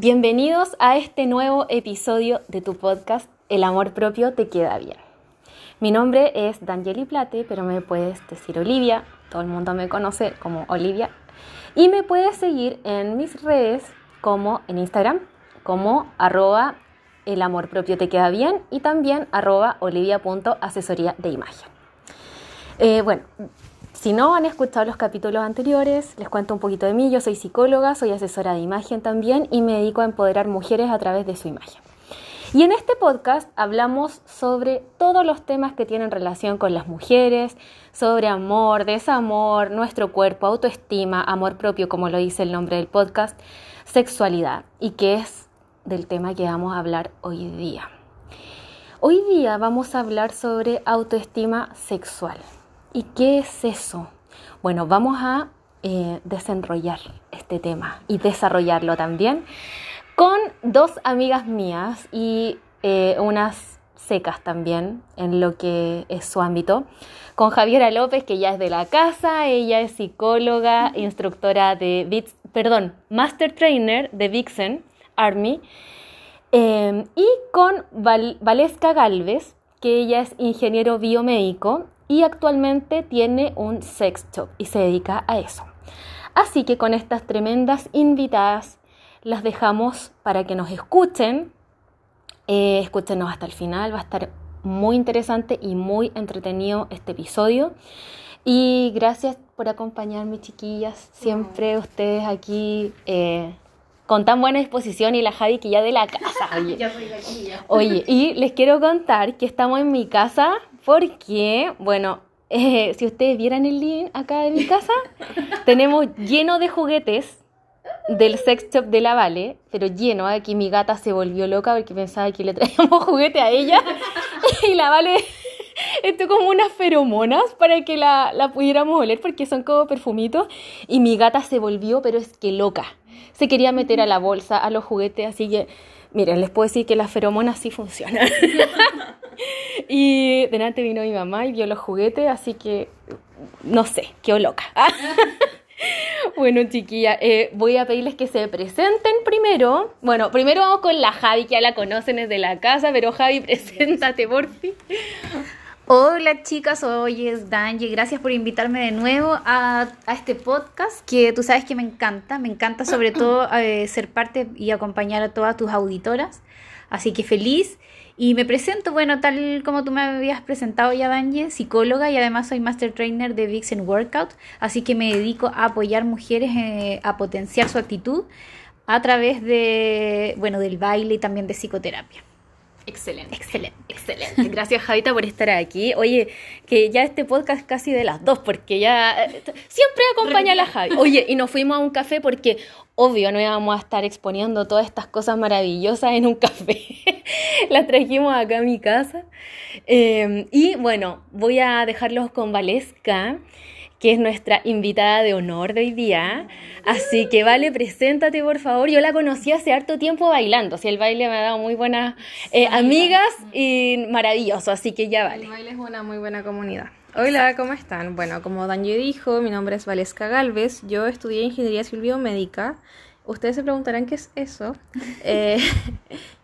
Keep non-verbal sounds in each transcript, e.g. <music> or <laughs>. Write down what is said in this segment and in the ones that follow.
Bienvenidos a este nuevo episodio de tu podcast El amor propio te queda bien. Mi nombre es Danieli Plate, pero me puedes decir Olivia, todo el mundo me conoce como Olivia, y me puedes seguir en mis redes como en Instagram, como arroba el amor propio te queda bien y también arroba olivia.asesoría de imagen. Eh, bueno, si no han escuchado los capítulos anteriores, les cuento un poquito de mí. Yo soy psicóloga, soy asesora de imagen también y me dedico a empoderar mujeres a través de su imagen. Y en este podcast hablamos sobre todos los temas que tienen relación con las mujeres, sobre amor, desamor, nuestro cuerpo, autoestima, amor propio, como lo dice el nombre del podcast, sexualidad, y que es del tema que vamos a hablar hoy día. Hoy día vamos a hablar sobre autoestima sexual. ¿Y qué es eso? Bueno, vamos a eh, desenrollar este tema y desarrollarlo también con dos amigas mías y eh, unas secas también en lo que es su ámbito. Con Javiera López, que ya es de la casa, ella es psicóloga, instructora de, perdón, Master Trainer de Vixen Army. Eh, y con Valesca Galvez, que ella es ingeniero biomédico y actualmente tiene un sex shop y se dedica a eso. Así que con estas tremendas invitadas las dejamos para que nos escuchen. Eh, escúchenos hasta el final, va a estar muy interesante y muy entretenido este episodio. Y gracias por acompañarme, chiquillas. Siempre ustedes aquí eh, con tan buena disposición y la Javi que ya de la casa. Oye. Oye, y les quiero contar que estamos en mi casa porque, bueno, eh, si ustedes vieran el link acá de mi casa, <laughs> tenemos lleno de juguetes del sex shop de la Vale, pero lleno, aquí mi gata se volvió loca porque pensaba que le traíamos <laughs> juguete a ella. Y la Vale <laughs> esto como unas feromonas para que la, la pudiéramos oler porque son como perfumitos. Y mi gata se volvió pero es que loca, se quería meter a la bolsa, a los juguetes, así que miren, les puedo decir que las feromonas sí funcionan. <laughs> y delante vino mi mamá y vio los juguetes, así que no sé, qué loca. <laughs> bueno, chiquilla, eh, voy a pedirles que se presenten primero. Bueno, primero vamos con la Javi, que ya la conocen desde la casa, pero Javi, <laughs> preséntate por fin. Hola chicas, hoy es Danje, gracias por invitarme de nuevo a, este podcast que tú sabes que me encanta, me encanta sobre todo eh, ser parte y acompañar a todas tus auditoras, así que feliz y me presento, bueno, tal como tú me habías presentado ya Danje, psicóloga y además soy master trainer de Vixen Workout, así que me dedico a apoyar mujeres eh, a potenciar su actitud a través de, bueno, del baile y también de psicoterapia. Excelente. Excelente, excelente. Gracias, Javita, por estar aquí. Oye, que ya este podcast casi de las dos, porque ya eh, siempre acompaña a la Javi. Oye, y nos fuimos a un café porque, obvio, no íbamos a estar exponiendo todas estas cosas maravillosas en un café. <laughs> las trajimos acá a mi casa. Eh, y bueno, voy a dejarlos con Valesca que es nuestra invitada de honor de hoy día. Así que vale, preséntate por favor. Yo la conocí hace harto tiempo bailando. Si el baile me ha dado muy buenas eh, amigas y maravilloso. Así que ya vale. El baile es una muy buena comunidad. Hola, ¿cómo están? Bueno, como Daniel dijo, mi nombre es Valesca Galvez. Yo estudié ingeniería civil biomédica Ustedes se preguntarán qué es eso. <laughs> Eh,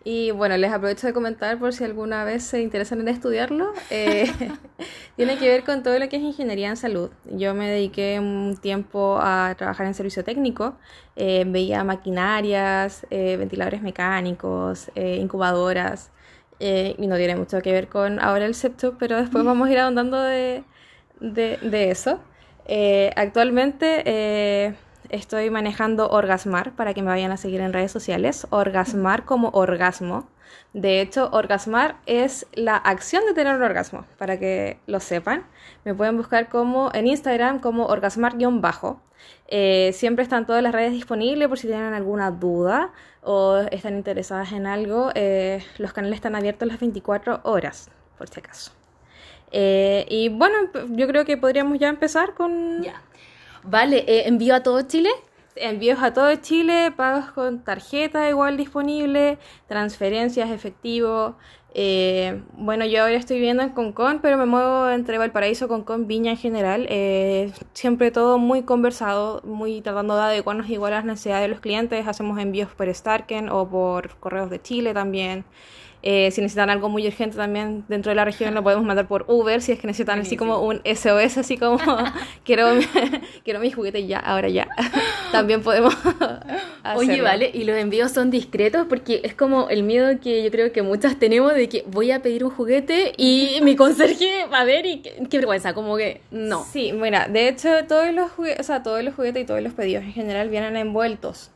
y bueno, les aprovecho de comentar por si alguna vez se interesan en estudiarlo. Eh, <laughs> tiene que ver con todo lo que es ingeniería en salud. Yo me dediqué un tiempo a trabajar en servicio técnico. Eh, veía maquinarias, ventiladores mecánicos, incubadoras. y no tiene mucho que ver con ahora el septo, pero después <laughs> vamos a ir ahondando de, de, de eso. actualmente estoy manejando Orgasmar para que me vayan a seguir en redes sociales. Orgasmar como orgasmo. De hecho, orgasmar es la acción de tener un orgasmo, para que lo sepan. Me pueden buscar como en Instagram como orgasmar-bajo. Eh, siempre están todas las redes disponibles por si tienen alguna duda o están interesadas en algo. Eh, los canales están abiertos las 24 horas, por si acaso. Eh, y bueno, yo creo que podríamos ya empezar con... Vale, eh, envío a todo Chile. envíos a todo Chile, pagos con tarjeta igual disponible, transferencias, efectivo. Eh, bueno, yo ahora estoy viviendo en Concón, pero me muevo entre Valparaíso, Concón, Viña en general. Eh, siempre todo muy conversado, muy tratando de adecuarnos igual a las necesidades de los clientes. Hacemos envíos por Starken o por correos de Chile también. Eh, si necesitan algo muy urgente también dentro de la región lo podemos mandar por Uber si es que necesitan así como un SOS, así como quiero, <laughs> quiero mi <laughs> juguete ya, ahora ya. <laughs> también podemos Oye, vale, y los envíos son discretos porque es como el miedo que yo creo que muchas tenemos de que voy a pedir un juguete y mi conserje va a ver y qué, vergüenza, como que no. Sí, mira, de hecho todos los o sea, todos los juguetes y todos los pedidos en general vienen envueltos.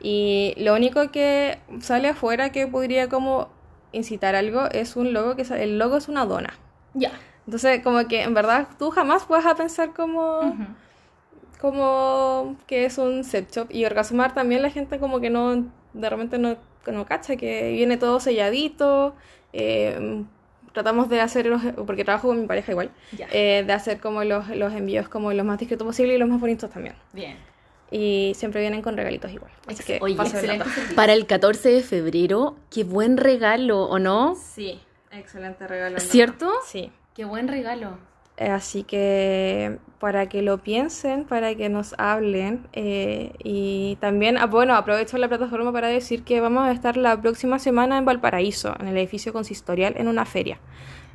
Y lo único que sale afuera que podría como incitar algo es un logo que el logo es una dona. Ya. Entonces, como que en verdad tú jamás vas a pensar como, como que es un set shop. Y Orgasmar también la gente como que no, de repente no, no cacha, que viene todo selladito. Eh, tratamos de hacer los, porque trabajo con mi pareja igual, eh, de hacer como los, los envíos como los más discretos posible y los más bonitos también. Bien. Y siempre vienen con regalitos igual. Así que Oye, excelente. Para el 14 de febrero, qué buen regalo, ¿o no? Sí, excelente regalo. ¿Cierto? Sí. Qué buen regalo. Eh, así que para que lo piensen, para que nos hablen eh, y también, ah, bueno, aprovecho la plataforma para decir que vamos a estar la próxima semana en Valparaíso, en el edificio consistorial, en una feria.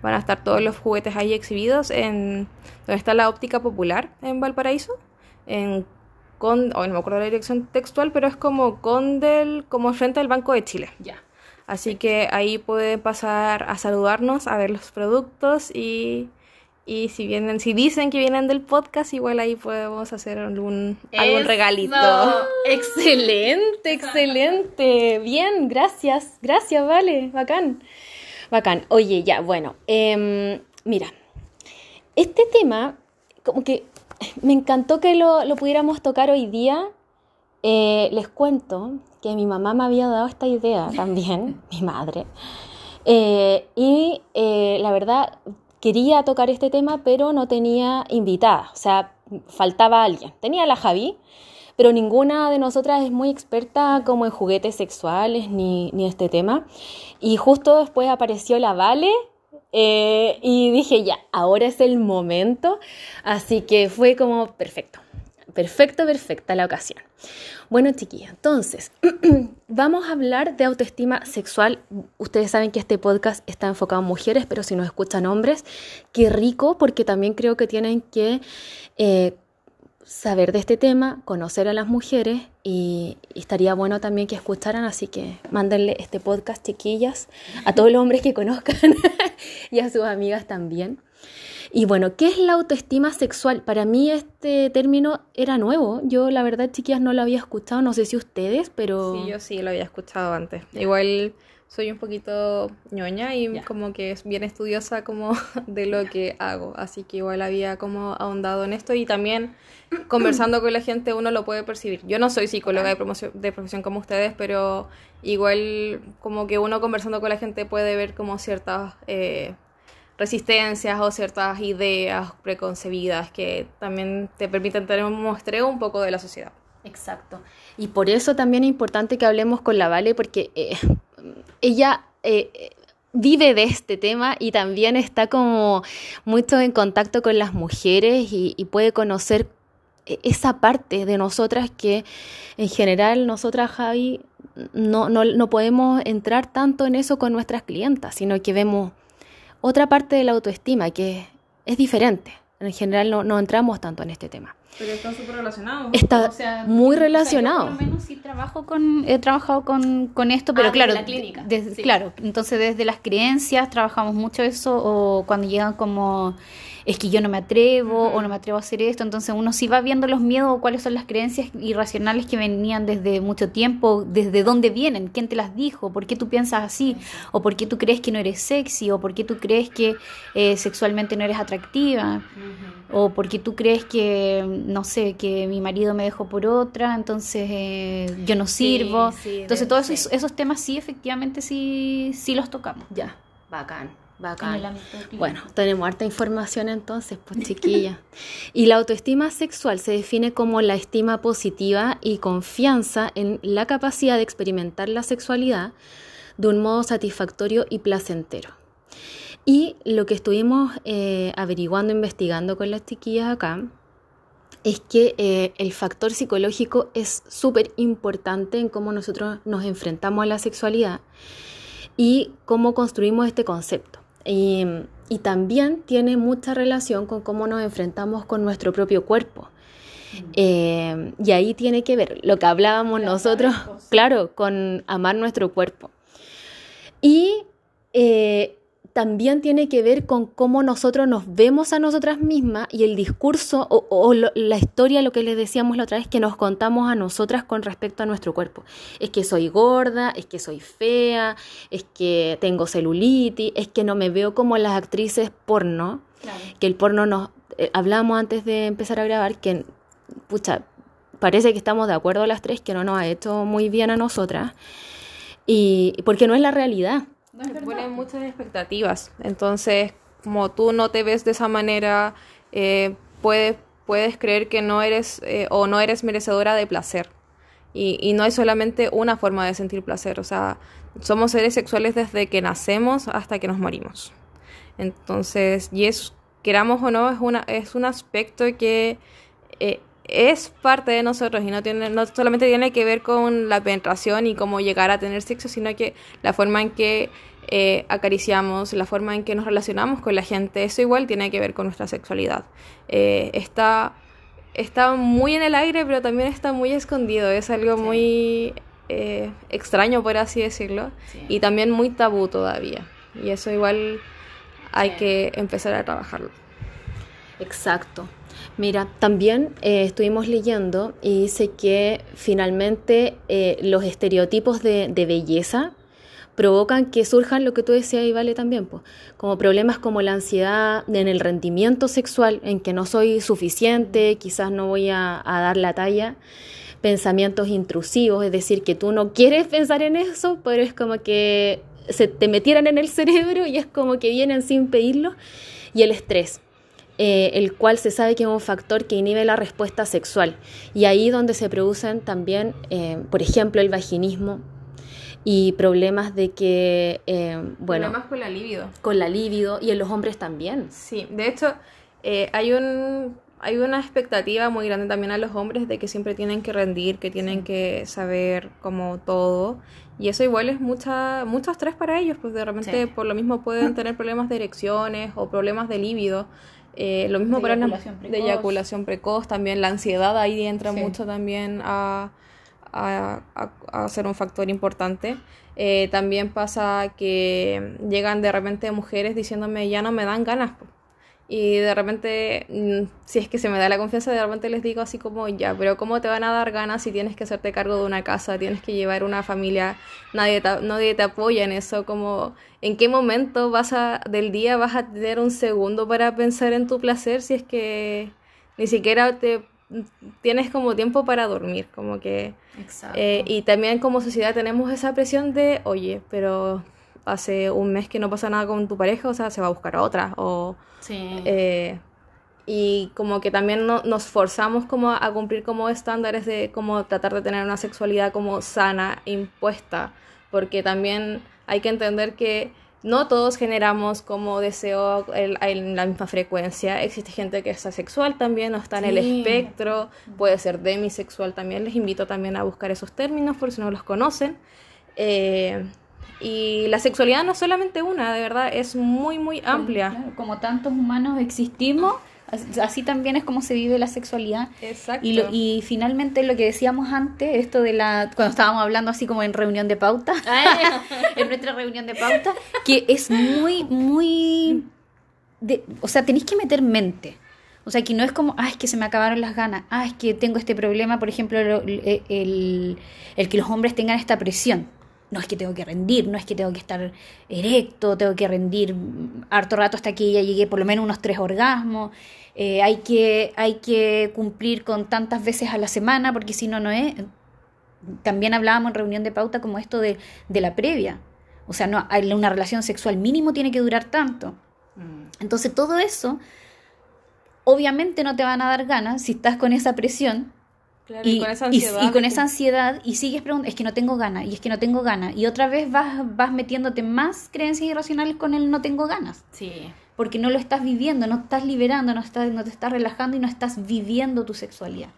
Van a estar todos los juguetes ahí exhibidos en donde está la óptica popular en Valparaíso, en con, hoy no me acuerdo la dirección textual, pero es como Condel, como frente al Banco de Chile. Ya. Así que ahí pueden pasar a saludarnos, a ver los productos y, y si vienen, si dicen que vienen del podcast, igual ahí podemos hacer algún, algún regalito. Excelente, excelente. Bien, gracias, gracias, vale, bacán. Bacán. Oye, ya, bueno, em, mira, este tema, como que me encantó que lo, pudiéramos tocar hoy día. Eh, les cuento que mi mamá me había dado esta idea <laughs> también, mi madre. Eh, y eh, la verdad, quería tocar este tema, pero no tenía invitada, o sea, faltaba alguien. Tenía la Javi, pero ninguna de nosotras es muy experta como en juguetes sexuales ni, ni este tema. Y justo después apareció la Vale eh, y dije, ya, ahora es el momento. Así que fue como perfecto. Perfecto, perfecta la ocasión. Bueno, chiquilla, entonces, <clears throat> vamos a hablar de autoestima sexual. Ustedes saben que este podcast está enfocado en mujeres, pero si nos escuchan hombres, qué rico, porque también creo que tienen que eh, saber de este tema, conocer a las mujeres y, estaría bueno también que escucharan, así que mándenle este podcast, chiquillas, a todos los hombres que conozcan <laughs> y a sus amigas también. Y bueno, ¿qué es la autoestima sexual? Para mí este término era nuevo. Yo la verdad, chiquillas, no lo había escuchado, no sé si ustedes, pero... Sí, yo sí lo había escuchado antes. Igual soy un poquito ñoña y como que es bien estudiosa como <laughs> de lo que hago, así que igual había como ahondado en esto y también conversando con la gente uno lo puede percibir. Yo no soy psicóloga de, de profesión como ustedes, pero igual como que uno conversando con la gente puede ver como ciertas eh, resistencias o ciertas ideas preconcebidas que también te permiten tener un muestreo un poco de la sociedad. Exacto. Y por eso también es importante que hablemos con la Vale, porque eh, ella eh, vive de este tema y también está como mucho en contacto con las mujeres y, puede conocer e-, esa parte de nosotras que en general nosotras, Javi, no, no, podemos entrar tanto en eso con nuestras clientas, sino que vemos otra parte de la autoestima que es diferente. En general no, no entramos tanto en este tema. Pero están súper relacionados. Está muy relacionado. por lo menos sí trabajo con, he trabajado con, con esto, pero ah, claro, la clínica. claro, entonces desde las creencias trabajamos mucho eso, o cuando llegan como es que yo no me atrevo o no me atrevo a hacer esto. Entonces uno sí va viendo los miedos o cuáles son las creencias irracionales que venían desde mucho tiempo, desde dónde vienen, quién te las dijo, por qué tú piensas así, o por qué tú crees que no eres sexy, o por qué tú crees que eh, sexualmente no eres atractiva, o por qué tú crees que, no sé, que mi marido me dejó por otra, entonces eh, yo no sirvo. entonces todos esos, esos, temas sí, efectivamente sí, sí los tocamos. Ya, bacán. Bacán. Bueno, tenemos harta información entonces, pues chiquilla. <laughs> y la autoestima sexual se define como la estima positiva y confianza en la capacidad de experimentar la sexualidad de un modo satisfactorio y placentero. Y lo que estuvimos eh, averiguando, investigando con las chiquillas acá, es que eh, el factor psicológico es súper importante en cómo nosotros nos enfrentamos a la sexualidad y cómo construimos este concepto. Y, y también tiene mucha relación con cómo nos enfrentamos con nuestro propio cuerpo. Eh, y ahí tiene que ver lo que hablábamos nosotros, claro, con amar nuestro cuerpo. Y eh, también tiene que ver con cómo nosotros nos vemos a nosotras mismas y el discurso o, o lo- la historia, lo que les decíamos la otra vez, que nos contamos a nosotras con respecto a nuestro cuerpo. Es que soy gorda, es que soy fea, es que tengo celulitis, es que no me veo como las actrices porno, Claro. que el porno nos... eh, hablamos antes de empezar a grabar que, pucha, parece que estamos de acuerdo las tres, que no nos ha hecho muy bien a nosotras, y porque no es la realidad. No Se ponen muchas expectativas. Entonces, como tú no te ves de esa manera, eh, puedes, puedes creer que no eres eh, o no eres merecedora de placer. Y, y no hay solamente una forma de sentir placer. O sea, somos seres sexuales desde que nacemos hasta que nos morimos. Entonces, y es, queramos o no, es, una, es un aspecto que eh, es parte de nosotros y no, tiene, no solamente tiene que ver con la penetración y cómo llegar a tener sexo, sino que la forma en que eh, acariciamos, la forma en que nos relacionamos con la gente, eso igual tiene que ver con nuestra sexualidad. Eh, está, está muy en el aire, pero también está muy escondido, es algo muy eh, extraño, por así decirlo, Sí. y también muy tabú todavía. Y eso igual hay Sí. que empezar a trabajarlo. Exacto. Mira, también eh, estuvimos leyendo y dice que finalmente eh, los estereotipos de, belleza provocan que surjan lo que tú decías y vale también, pues, como problemas como la ansiedad en el rendimiento sexual, en que no soy suficiente, quizás no voy a, a dar la talla, pensamientos intrusivos, es decir, que tú no quieres pensar en eso, pero es como que se te metieran en el <laughs> cerebro y es como que vienen sin pedirlo, y el estrés eh, el cual se sabe que es un factor que inhibe la respuesta sexual. Y ahí donde se producen también, eh, por ejemplo, el vaginismo y problemas de que, eh, bueno, Problemas con la libido. con la libido y en los hombres también. Sí, de hecho, eh, hay un hay una expectativa muy grande también a los hombres de que siempre tienen que rendir, que tienen que saber como todo. Y eso igual es mucha, mucho estrés para ellos, pues de repente Sí. por lo mismo pueden tener problemas de erecciones o problemas de líbido. Eh, lo mismo De para la- de precoz. eyaculación precoz, también la ansiedad ahí entra Sí. mucho también a, a, a- a ser un factor importante. Eh, también pasa que llegan de repente mujeres diciéndome ya no me dan ganas. Po". Y de repente, mm, si es que se me da la confianza, de repente les digo así como ya, pero ¿cómo te van a dar ganas si tienes que hacerte cargo de una casa, tienes que llevar una familia, nadie te, nadie te apoya en eso? Como, ¿en qué momento vas a, del día vas a tener un segundo para pensar en tu placer si es que ni siquiera te tienes como tiempo para dormir? Como que... Exacto. Eh, y también como sociedad tenemos esa presión de, oye, pero hace un mes que no pasa nada con tu pareja, o sea, se va a buscar a otra. O, Sí. eh, y como que también no- nos forzamos como a cumplir como estándares de como tratar de tener una sexualidad como sana, impuesta, porque también hay que entender que no todos generamos como deseo en la misma frecuencia. Existe gente que es asexual también, o está en el espectro, puede ser demisexual también. Les invito también a buscar esos términos por si no los conocen. Eh, y la sexualidad no es solamente una, de verdad, es muy, muy amplia. Claro, como tantos humanos existimos, as- así también es como se vive la sexualidad. Exacto. Y, lo- y finalmente lo que decíamos antes, esto de la, cuando estábamos hablando así como en reunión de pauta, <laughs> en nuestra reunión de pauta, que es muy, muy, de- o sea, tenéis que meter mente. O sea, que no es como, ah, es que se me acabaron las ganas, ah, es que tengo este problema, por ejemplo, lo- el, el- el que los hombres tengan esta presión. No es que tengo que rendir, no es que tengo que estar erecto, tengo que rendir mm, harto rato hasta que ya llegué por lo menos unos tres orgasmos. Eh, hay, que, hay que cumplir con tantas veces a la semana, porque si no, no es. También hablábamos en reunión de pauta como esto de, de la previa. O sea, no, una relación sexual mínimo tiene que durar tanto. Mm. Entonces todo eso, obviamente no te van a dar ganas si estás con esa presión. Y, con esa ansiedad. Y, con esa ansiedad y sigues preguntando, es que no tengo ganas, y es que no tengo ganas. Y otra vez vas, vas metiéndote más creencias irracionales con el no tengo ganas. Sí. Porque no lo estás viviendo, no estás liberando, no, estás, no te estás relajando y no estás viviendo tu sexualidad.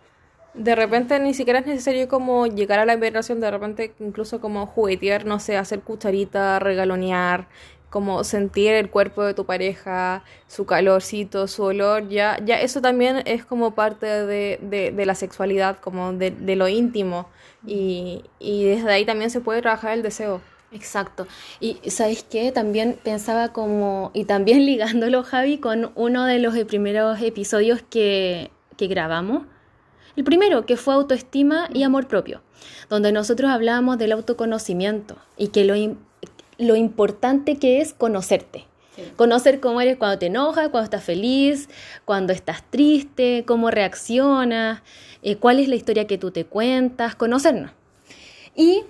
De repente ni siquiera es necesario como llegar a la vibración, de repente incluso como juguetear, no sé, hacer cucharita, regalonear, como sentir el cuerpo de tu pareja, su calorcito, su olor, ya, ya eso también es como parte de, de, la sexualidad, como de, de lo íntimo. Y, y, desde ahí también se puede trabajar el deseo. Exacto. Y sabes qué, también pensaba como, y también <laughs> ligándolo, Javi, con uno de los primeros episodios que, que grabamos, el primero, que fue autoestima y amor propio, donde nosotros hablábamos del autoconocimiento y que lo, lo importante que es conocerte. Conocer cómo eres cuando te enojas, cuando estás feliz, cuando estás triste, cómo reaccionas, eh, cuál es la historia que tú te cuentas, conocernos. Y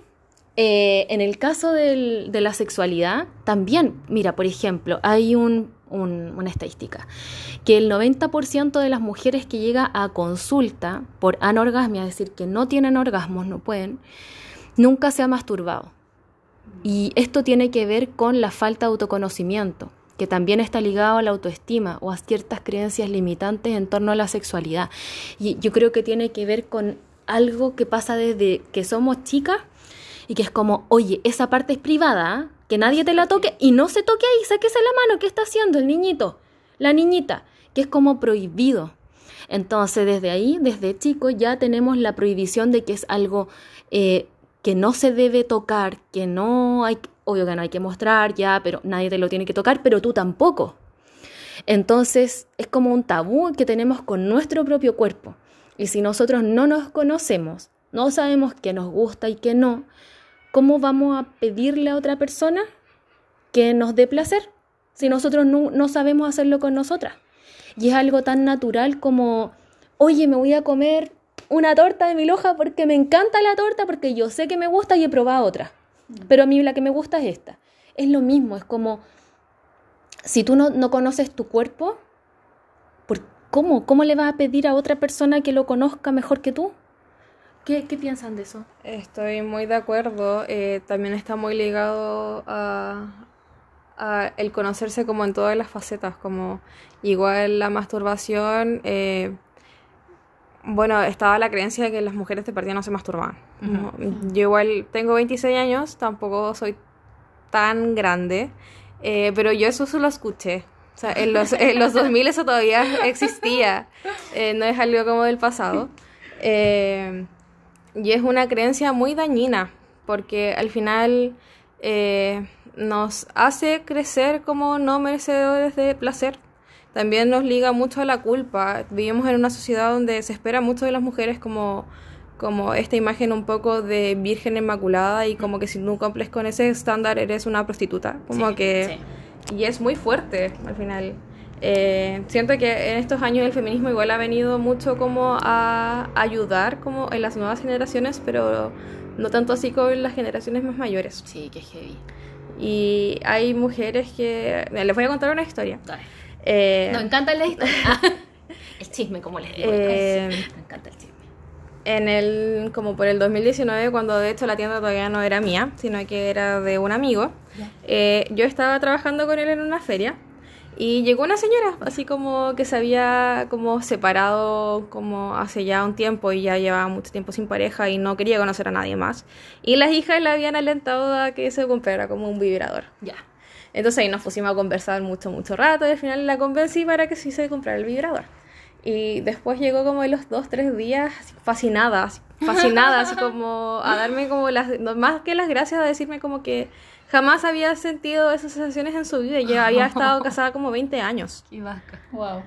eh, en el caso de la sexualidad, también, mira, por ejemplo, hay un una estadística, que el 90% de las mujeres que llega a consulta por anorgasmia, es decir, que no tienen orgasmos, no pueden, nunca se ha masturbado. Y esto tiene que ver con la falta de autoconocimiento, que también está ligado a la autoestima o a ciertas creencias limitantes en torno a la sexualidad. Y yo creo que tiene que ver con algo que pasa desde que somos chicas y que es como, oye, esa parte es privada, que nadie te la toque y no se toque ahí, sáquese la mano, ¿qué está haciendo el niñito? La niñita, que es como prohibido. Entonces, desde ahí, desde chico, ya tenemos la prohibición de que es algo eh, que no se debe tocar, que no hay, obvio que no hay que mostrar ya, pero nadie te lo tiene que tocar, pero tú tampoco. Entonces, es como un tabú que tenemos con nuestro propio cuerpo. Y si nosotros no nos conocemos, no sabemos qué nos gusta y qué no, ¿cómo vamos a pedirle a otra persona que nos dé placer si nosotros no, sabemos hacerlo con nosotras? Y es algo tan natural como, oye, me voy a comer una torta de mi loja porque me encanta la torta, porque yo sé que me gusta y he probado otra. Mm. Pero a mí la que me gusta es esta. Es lo mismo, es como, si tú no, no conoces tu cuerpo, ¿cómo? ¿Cómo le vas a pedir a otra persona que lo conozca mejor que tú? ¿Qué, piensan de eso? Estoy muy de acuerdo. Eh, también está muy ligado a, el conocerse como en todas las facetas, como igual la masturbación. Eh, bueno, estaba la creencia de que las mujeres de partida no se masturbaban. Yo igual tengo 26 años, tampoco soy tan grande, eh, pero yo eso solo escuché. O sea, en los, en los 2000 eso todavía existía, no es algo como del pasado. Eh, y es una creencia muy dañina, porque al final eh, nos hace crecer como no merecedores de placer. También nos liga mucho a la culpa. Vivimos en una sociedad donde se espera mucho de las mujeres como, como esta imagen un poco de virgen inmaculada y como que si no cumples con ese estándar eres una prostituta. Como que... Y es muy fuerte al final. Eh, siento que en estos años el feminismo igual ha venido mucho como a ayudar como en las nuevas generaciones, pero no tanto así con las generaciones más mayores. Sí, que heavy. Y hay mujeres que... les voy a contar una historia. Eh, no, encanta la historia. <laughs> el chisme, como les digo. Eh, me encanta el chisme. En el, como por el 2019, cuando de hecho la tienda todavía no era mía, sino que era de un amigo, eh, yo estaba trabajando con él en una feria y llegó una señora, así como que se había como separado como hace ya un tiempo y ya llevaba mucho tiempo sin pareja y no quería conocer a nadie más. Y las hijas le habían alentado a que se comprara como un vibrador. Ya. Entonces ahí nos pusimos a conversar mucho, mucho rato y al final la convencí para que se comprara el vibrador. Y después llegó como en los dos, tres días fascinada, fascinada, así <laughs> como a darme como las, más que las gracias, a decirme como que jamás había sentido esas sensaciones en su vida. Ella había <laughs> estado casada como 20 años. Qué vasca. Wow.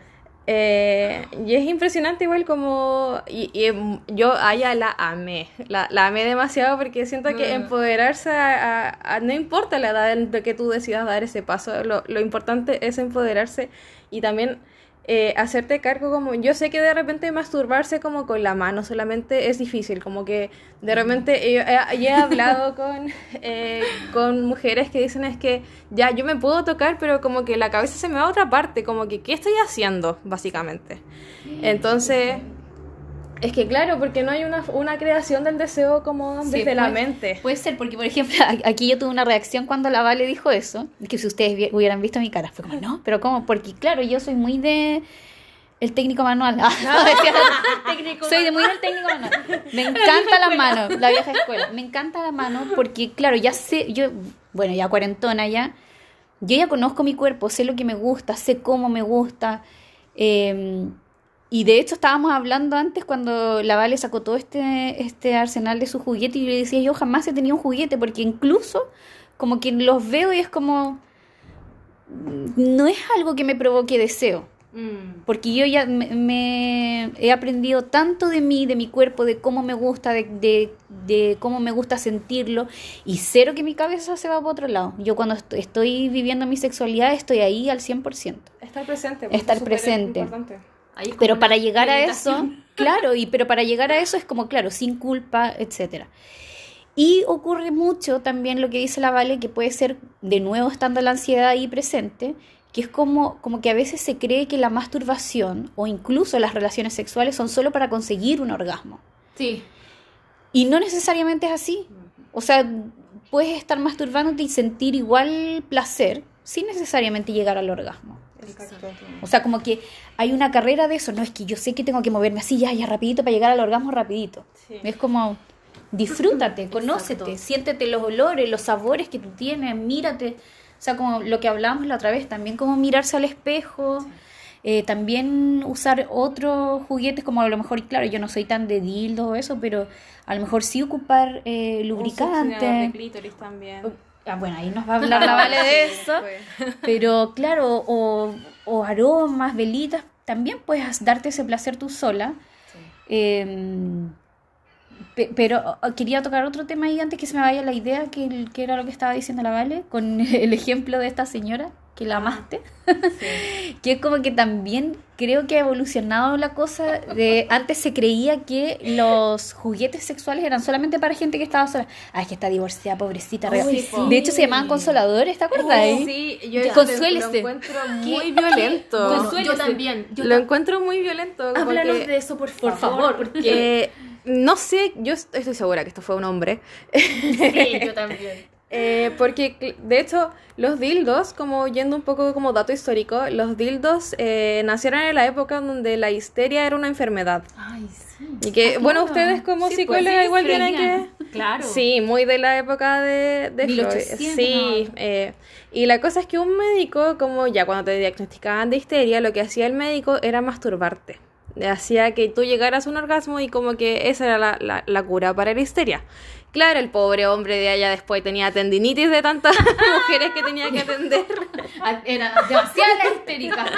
Eh, y es impresionante igual como... Y, yo a ella la amé. La, la, amé demasiado porque siento que empoderarse a, No importa la edad en que tú decidas dar ese paso. Lo, lo importante es empoderarse y también eh, hacerte cargo como, yo sé que de repente masturbarse como con la mano solamente es difícil, como que de repente yo, he- yo he hablado <laughs> con, eh, con mujeres que dicen es que ya yo me puedo tocar, pero como que la cabeza se me va a otra parte, como que ¿qué estoy haciendo? Básicamente. Entonces... Es que claro, porque no hay una, una creación del deseo como Sí, desde la mente. Puede ser, porque por ejemplo, <laughs> aquí yo tuve una reacción cuando la Vale dijo eso, que si ustedes hubieran visto mi cara, fue como, no, pero ¿cómo? Porque claro, yo soy muy de el técnico manual. <laughs> <laughs> soy de muy del técnico manual. Me encanta la mano, la vieja escuela. Me encanta la mano porque, claro, ya sé, yo, bueno, ya cuarentona ya, yo ya conozco mi cuerpo, sé lo que me gusta, sé cómo me gusta. eh, y de hecho estábamos hablando antes cuando la Vale sacó todo este, este arsenal de su juguete y yo le decía, yo jamás he tenido un juguete porque incluso como que los veo y es como, no es algo que me provoque deseo. Porque yo ya me, me he aprendido tanto de mí, de mi cuerpo, de cómo me gusta, de, de, de cómo me gusta sentirlo, y cero que mi cabeza se va para otro lado. Yo cuando est- estoy viviendo mi sexualidad estoy ahí al 100%. Estar presente. pues, Estar es presente. importante. Pero para llegar a eso, <laughs> claro, y pero para llegar a eso es como, claro, sin culpa, etcétera. Y ocurre mucho también lo que dice la Vale, que puede ser de nuevo estando la ansiedad ahí presente, que es como, como que a veces se cree que la masturbación o incluso las relaciones sexuales son solo para conseguir un orgasmo. Sí. Y no necesariamente es así. O sea, puedes estar masturbándote y sentir igual placer sin necesariamente llegar al orgasmo. Exacto. O sea, como que hay una carrera de eso, no es que yo sé que tengo que moverme así ya, ya rapidito para llegar al orgasmo rapidito. Sí. Es como disfrútate, <laughs> conócete, siéntete los olores, los sabores que tú tienes, mírate. O sea, como lo que hablábamos la otra vez, también como mirarse al espejo, eh, también usar otros juguetes, como a lo mejor, claro, yo no soy tan de dildo o eso, pero a lo mejor sí ocupar eh, lubricante. de clítoris también. Ah, bueno, ahí nos va a hablar <laughs> la Vale de eso. Pero claro, o, o aromas, velitas, también puedes darte ese placer tú sola. Eh, pe- pero quería tocar otro tema ahí antes que se me vaya la idea, que, que era lo que estaba diciendo la Vale, con <laughs> el ejemplo de esta señora que la amaste. <laughs> que es como que también creo que ha evolucionado la cosa de antes se creía que los juguetes sexuales eran solamente para gente que estaba sola. Ah, es que está divorciada, pobrecita. re- Uy, sí. De hecho se llamaban consoladores, ¿te acuerdas? Uy, sí, yo Consuélese. lo encuentro muy violento. Consuélese. yo también. Yo Lo encuentro muy violento. Háblanos porque- de eso, por favor. Por favor, porque Eh, no sé, yo est- estoy segura que esto fue un hombre. <laughs> sí, yo también. Eh, porque cl- de hecho los dildos, como yendo un poco como dato histórico, los dildos eh, nacieron en la época donde la histeria era una enfermedad. Ay, sí. Y que, Ah, bueno, ustedes como Sí, pues, sí, igual tienen que... Claro. Sí, muy de la época de, de Freud. 1800, Sí, no. eh, y la cosa es que un médico, como ya cuando te diagnosticaban de histeria, lo que hacía el médico era masturbarte. Hacía que tú llegaras a un orgasmo y como que esa era la, la, la cura para la histeria. Claro, el pobre hombre de allá después tenía tendinitis de tantas <laughs> mujeres que tenía que atender. Ah, Eran demasiado histéricas.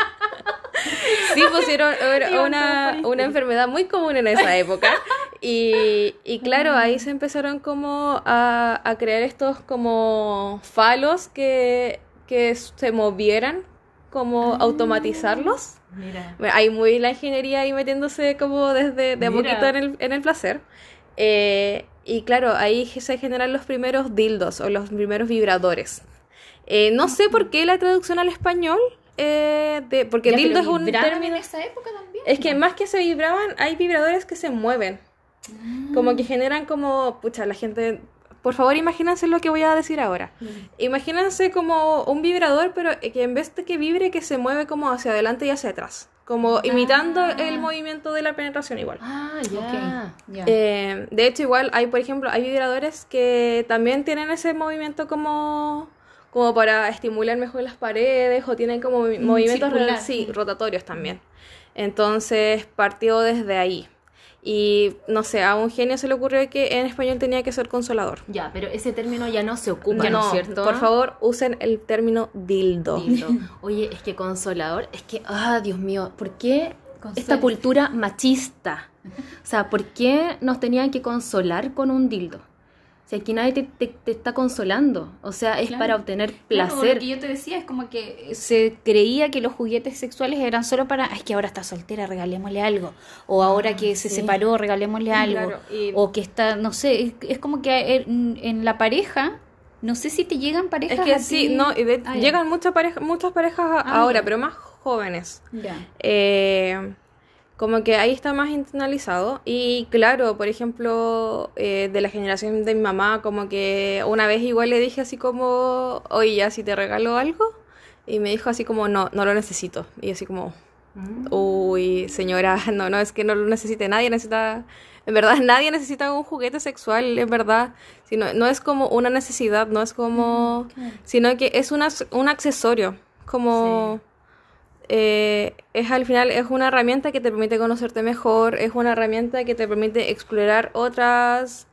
Sí, pusieron <laughs> era una, una enfermedad muy común en esa época. Y, y claro, ahí se empezaron como a, a crear estos como falos que, que se movieran, como automatizarlos. Mira. Hay muy la ingeniería ahí metiéndose como desde de a poquito en el, en el placer. Eh, y claro, ahí se generan los primeros dildos o los primeros vibradores. Eh, no sé por qué la traducción al español, eh, de, porque Ya, dildo es un término... en esa época también. Es que más que se vibraban, hay vibradores que se mueven. Como que generan como, pucha, la gente... Por favor, imagínense lo que voy a decir ahora. Imagínense como un vibrador, pero que en vez de que vibre, que se mueve como hacia adelante y hacia atrás. Como imitando el movimiento de la penetración igual. Ah, ya. Eh, de hecho, igual hay, por ejemplo, hay vibradores que también tienen ese movimiento como, como para estimular mejor las paredes o tienen como movi- movimientos circular. re- sí, rotatorios también. Entonces partió desde ahí. Y no sé, a un genio se le ocurrió que en español tenía que ser consolador. Ya, pero ese término ya no se ocupa, Ya ¿no es cierto? por favor, usen el término dildo. Dildo. <laughs> Oye, es que consolador, es que, ah, Dios mío, ¿por qué Consuelo. esta cultura machista? O sea, ¿por qué nos tenían que consolar con un dildo? Si aquí nadie te, te- te está consolando. O sea, es Claro. para obtener Claro, placer. lo que yo te decía es como que se creía que los juguetes sexuales eran solo para, "Ay, es que ahora está soltera, regalémosle algo. O ahora que se sí. separó, regalémosle algo. Claro, y- O que está, no sé, es, es como que en, en la pareja, no sé si te llegan parejas Es que a sí, ti. no, y de- Ah, llegan muchas parejas, muchas parejas a- Ah, ahora, pero más jóvenes. Ya. Eh, como que ahí está más internalizado. Y claro, por ejemplo, eh, de la generación de mi mamá, como que una vez igual le dije así como, oye, ya si te regalo algo. Y me dijo así como, no, no lo necesito. Y así como, uy, señora, <laughs> no, no, es que no lo necesite. Nadie necesita, en verdad, nadie necesita un juguete sexual, en verdad. Sino, no es como una necesidad, no es como, sino que es una, un accesorio. Como eh, es al final es una herramienta que te permite conocerte mejor, es una herramienta que te permite explorar otras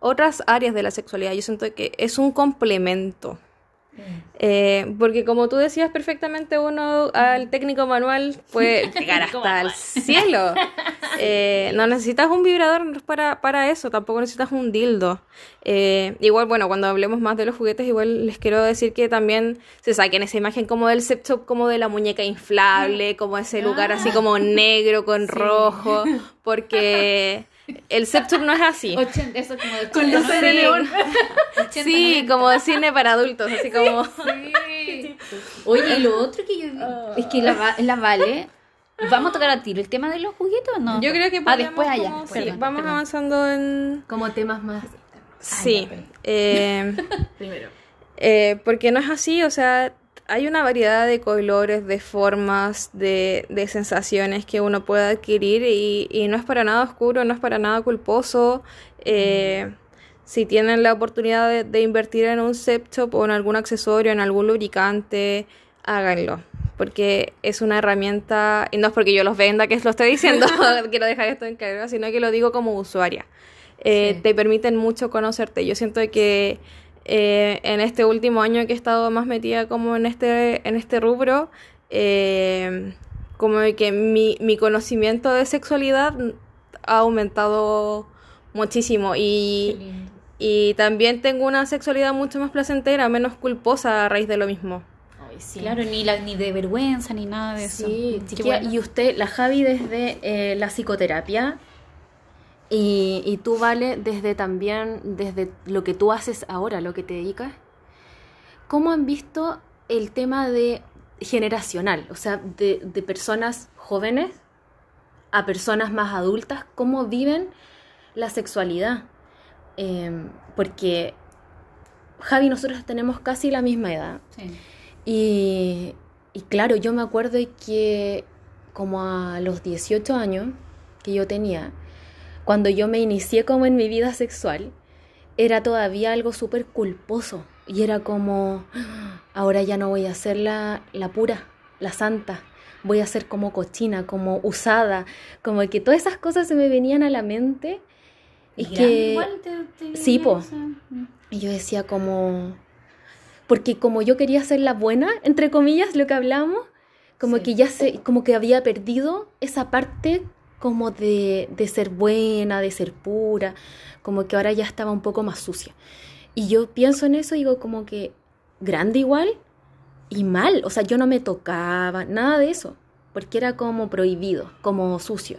otras áreas de la sexualidad. Yo siento que es un complemento. Eh, porque como tú decías perfectamente, uno al técnico manual puede <laughs> llegar hasta el cielo. <laughs> Eh, no necesitas un vibrador para, para eso, tampoco necesitas un dildo. Eh, igual, bueno, cuando hablemos más de los juguetes, igual les quiero decir que también se saquen esa imagen como del sex shop, como de la muñeca inflable, como ese lugar así como negro con rojo, porque <laughs> el shop no es así. Ochen- eso como de Con luces de sí. <laughs> como de cine para adultos, así como... Sí. Oye, y lo otro que yo vi es que la, Va- la Vale. ¿Vamos a tocar a tiro el tema de los juguetes o no? Yo creo que Ah, después allá. como- sí, Perdón, vamos perdón. avanzando en... Como temas más. Sí, perdón. eh, <laughs> Primero. eh, porque no es así, o sea, hay una variedad de colores, de formas, de, de sensaciones que uno puede adquirir y, y no es para nada oscuro, no es para nada culposo. Eh, si tienen la oportunidad de, de invertir en un sex shop o en algún accesorio, en algún lubricante, háganlo. Porque es una herramienta, y no es porque yo los venda que lo estoy diciendo, <laughs> <laughs> quiero dejar esto en claro, sino que lo digo como usuaria. Eh, Sí. Te permiten mucho conocerte. Yo siento que eh, en este último año que he estado más metida como en este, en este rubro, eh, como de que mi, mi conocimiento de sexualidad ha aumentado muchísimo y, y también tengo una sexualidad mucho más placentera, menos culposa a raíz de lo mismo. Ay, sí. Claro, ni, la, ni de vergüenza ni nada de eso. Sí, chiquilla, bueno. y usted, la Javi desde eh, la psicoterapia y, y tú, Vale, desde también, desde lo que tú haces ahora, lo que te dedicas, ¿cómo han visto el tema de generacional? O sea, de, de personas jóvenes a personas más adultas, ¿cómo viven la sexualidad? Em, porque Javi y nosotros tenemos casi la misma edad. Sí. Y, y claro, yo me acuerdo que como a los 18 años que yo tenía, cuando yo me inicié como en mi vida sexual, era todavía algo súper culposo. Y era como, "Ah, ahora ya no voy a ser la, la pura, la santa, voy a ser como cochina, como usada, como que todas esas cosas se me venían a la mente. Y que... igual te- te Sí, po. mm. Y yo decía como... Porque como yo quería ser la buena, entre comillas, lo que hablamos, como Sí. que ya se, como que había perdido esa parte como de, de ser buena, de ser pura, como que ahora ya estaba un poco más sucia. Y yo pienso en eso y digo como que grande igual y mal, o sea, yo no me tocaba, nada de eso, porque era como prohibido, como sucio.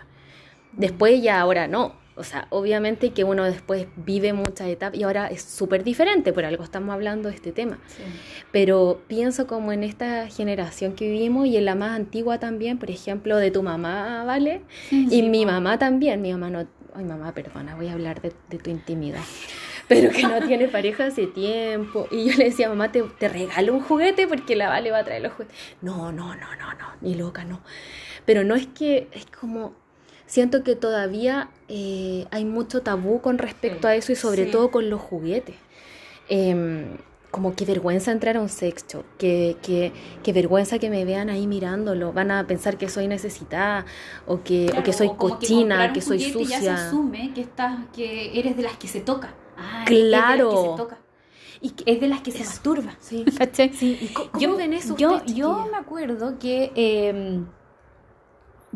Después ya ahora no. O sea, obviamente que uno después vive muchas etapas y ahora es súper diferente, por algo estamos hablando de este tema. Sí. Pero pienso como en esta generación que vivimos y en la más antigua también, por ejemplo, de tu mamá, ¿vale? Y Sí, mi mamá también, mi mamá no... Ay, mamá, perdona, voy a hablar de, de tu intimidad. Pero que no tiene pareja hace tiempo. Y yo le decía, mamá, te, te regalo un juguete porque la Vale va a traer los juguetes. No, no, no, no, no, ni loca, no. Pero no es que, es como, siento que todavía eh, hay mucho tabú con respecto Sí, a eso y sobre sí. todo con los juguetes. Em, como que vergüenza entrar a un sex shop, que, que, que vergüenza que me vean ahí mirándolo, van a pensar que soy necesitada o que, o que soy o cochina, que, un soy juguete Ya se sucia. asume que estás, que eres de las que se toca. Ah, Claro. Es de las que se toca. Y que- Es de las que se Eso. masturba. Sí. <laughs> ¿y cómo yo, ven eso yo, yo me acuerdo que, eh,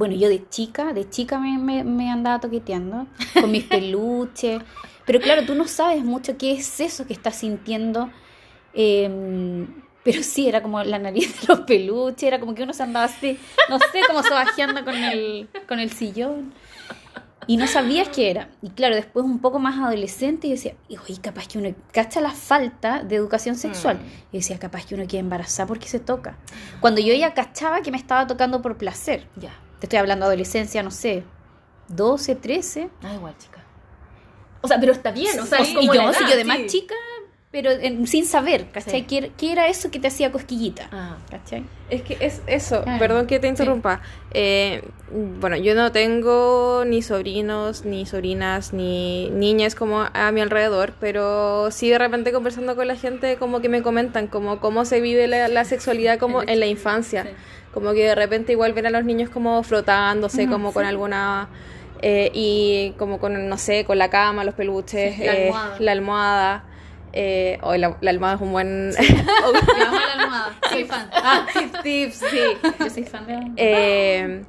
bueno, yo de chica, de chica me, me, me andaba toqueteando con mis <laughs> peluches, Pero claro, tú no sabes mucho qué es eso que estás sintiendo. em, pero sí, era como la nariz de los peluches, era como que uno se andaba así, no sé, como sobajeando con el, con el sillón. Y no sabías qué era. Y claro, después un poco más adolescente, y decía, oye, capaz que uno cacha la falta de educación sexual. Y decía, capaz que uno queda embarazada porque se toca. Cuando yo ya cachaba que me estaba tocando por placer. Ya. Te estoy hablando de adolescencia, no sé, 12, 13. Ah, igual, chica. O sea, pero está bien, o sea, O es sea, como y yo, la sí, edad, yo de más sí. chica, pero en- sin saber, ¿cachai? Sí. ¿Qué, qué era eso que te hacía cosquillita? Ah. ¿Cachai? Es que es eso, Claro. perdón que te interrumpa. Eh, bueno, yo no tengo ni sobrinos, ni sobrinas, ni niñas como a mi alrededor, pero sí de repente conversando con la gente como que me comentan como cómo se vive la, la sexualidad como en la infancia. Como que de repente igual ven a los niños como frotándose, como con alguna... eh, y como con, no sé, con la cama, los peluches, Sí, la eh, almohada. la almohada. Eh, oh, la, la almohada es un buen... Amo <laughs> la almohada, soy fan. ah, tips, tips, sí. Yo soy fan de la almohada. Eh,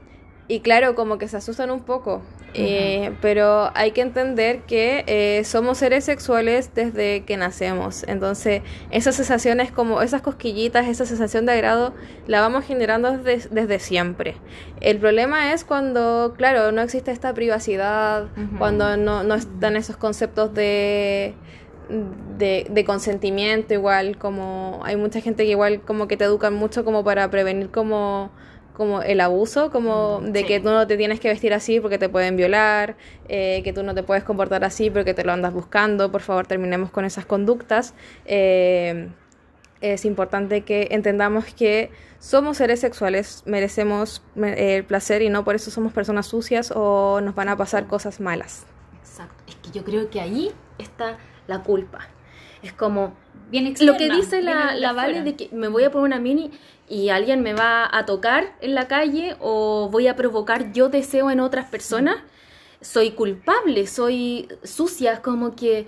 y claro, como que se asustan un poco. Eh, pero hay que entender que eh, somos seres sexuales desde que nacemos. Entonces, esas sensaciones como esas cosquillitas, esa sensación de agrado, la vamos generando desde, desde siempre. El problema es cuando, claro, no existe esta privacidad, cuando no, no están esos conceptos de, de, de consentimiento igual, como hay mucha gente que igual como que te educan mucho como para prevenir como como el abuso, como de sí. que tú no te tienes que vestir así porque te pueden violar, eh, que tú no te puedes comportar así porque te lo andas buscando, por favor terminemos con esas conductas. Eh, es importante que entendamos que somos seres sexuales, merecemos me- el placer y no por eso somos personas sucias o nos van a pasar cosas malas. Exacto. Es que yo creo que ahí está la culpa. Es como Bien lo que externa, dice la, la. Vale de que me voy a poner una mini y alguien me va a tocar en la calle o voy a provocar yo deseo en otras personas, soy culpable, soy sucia, como que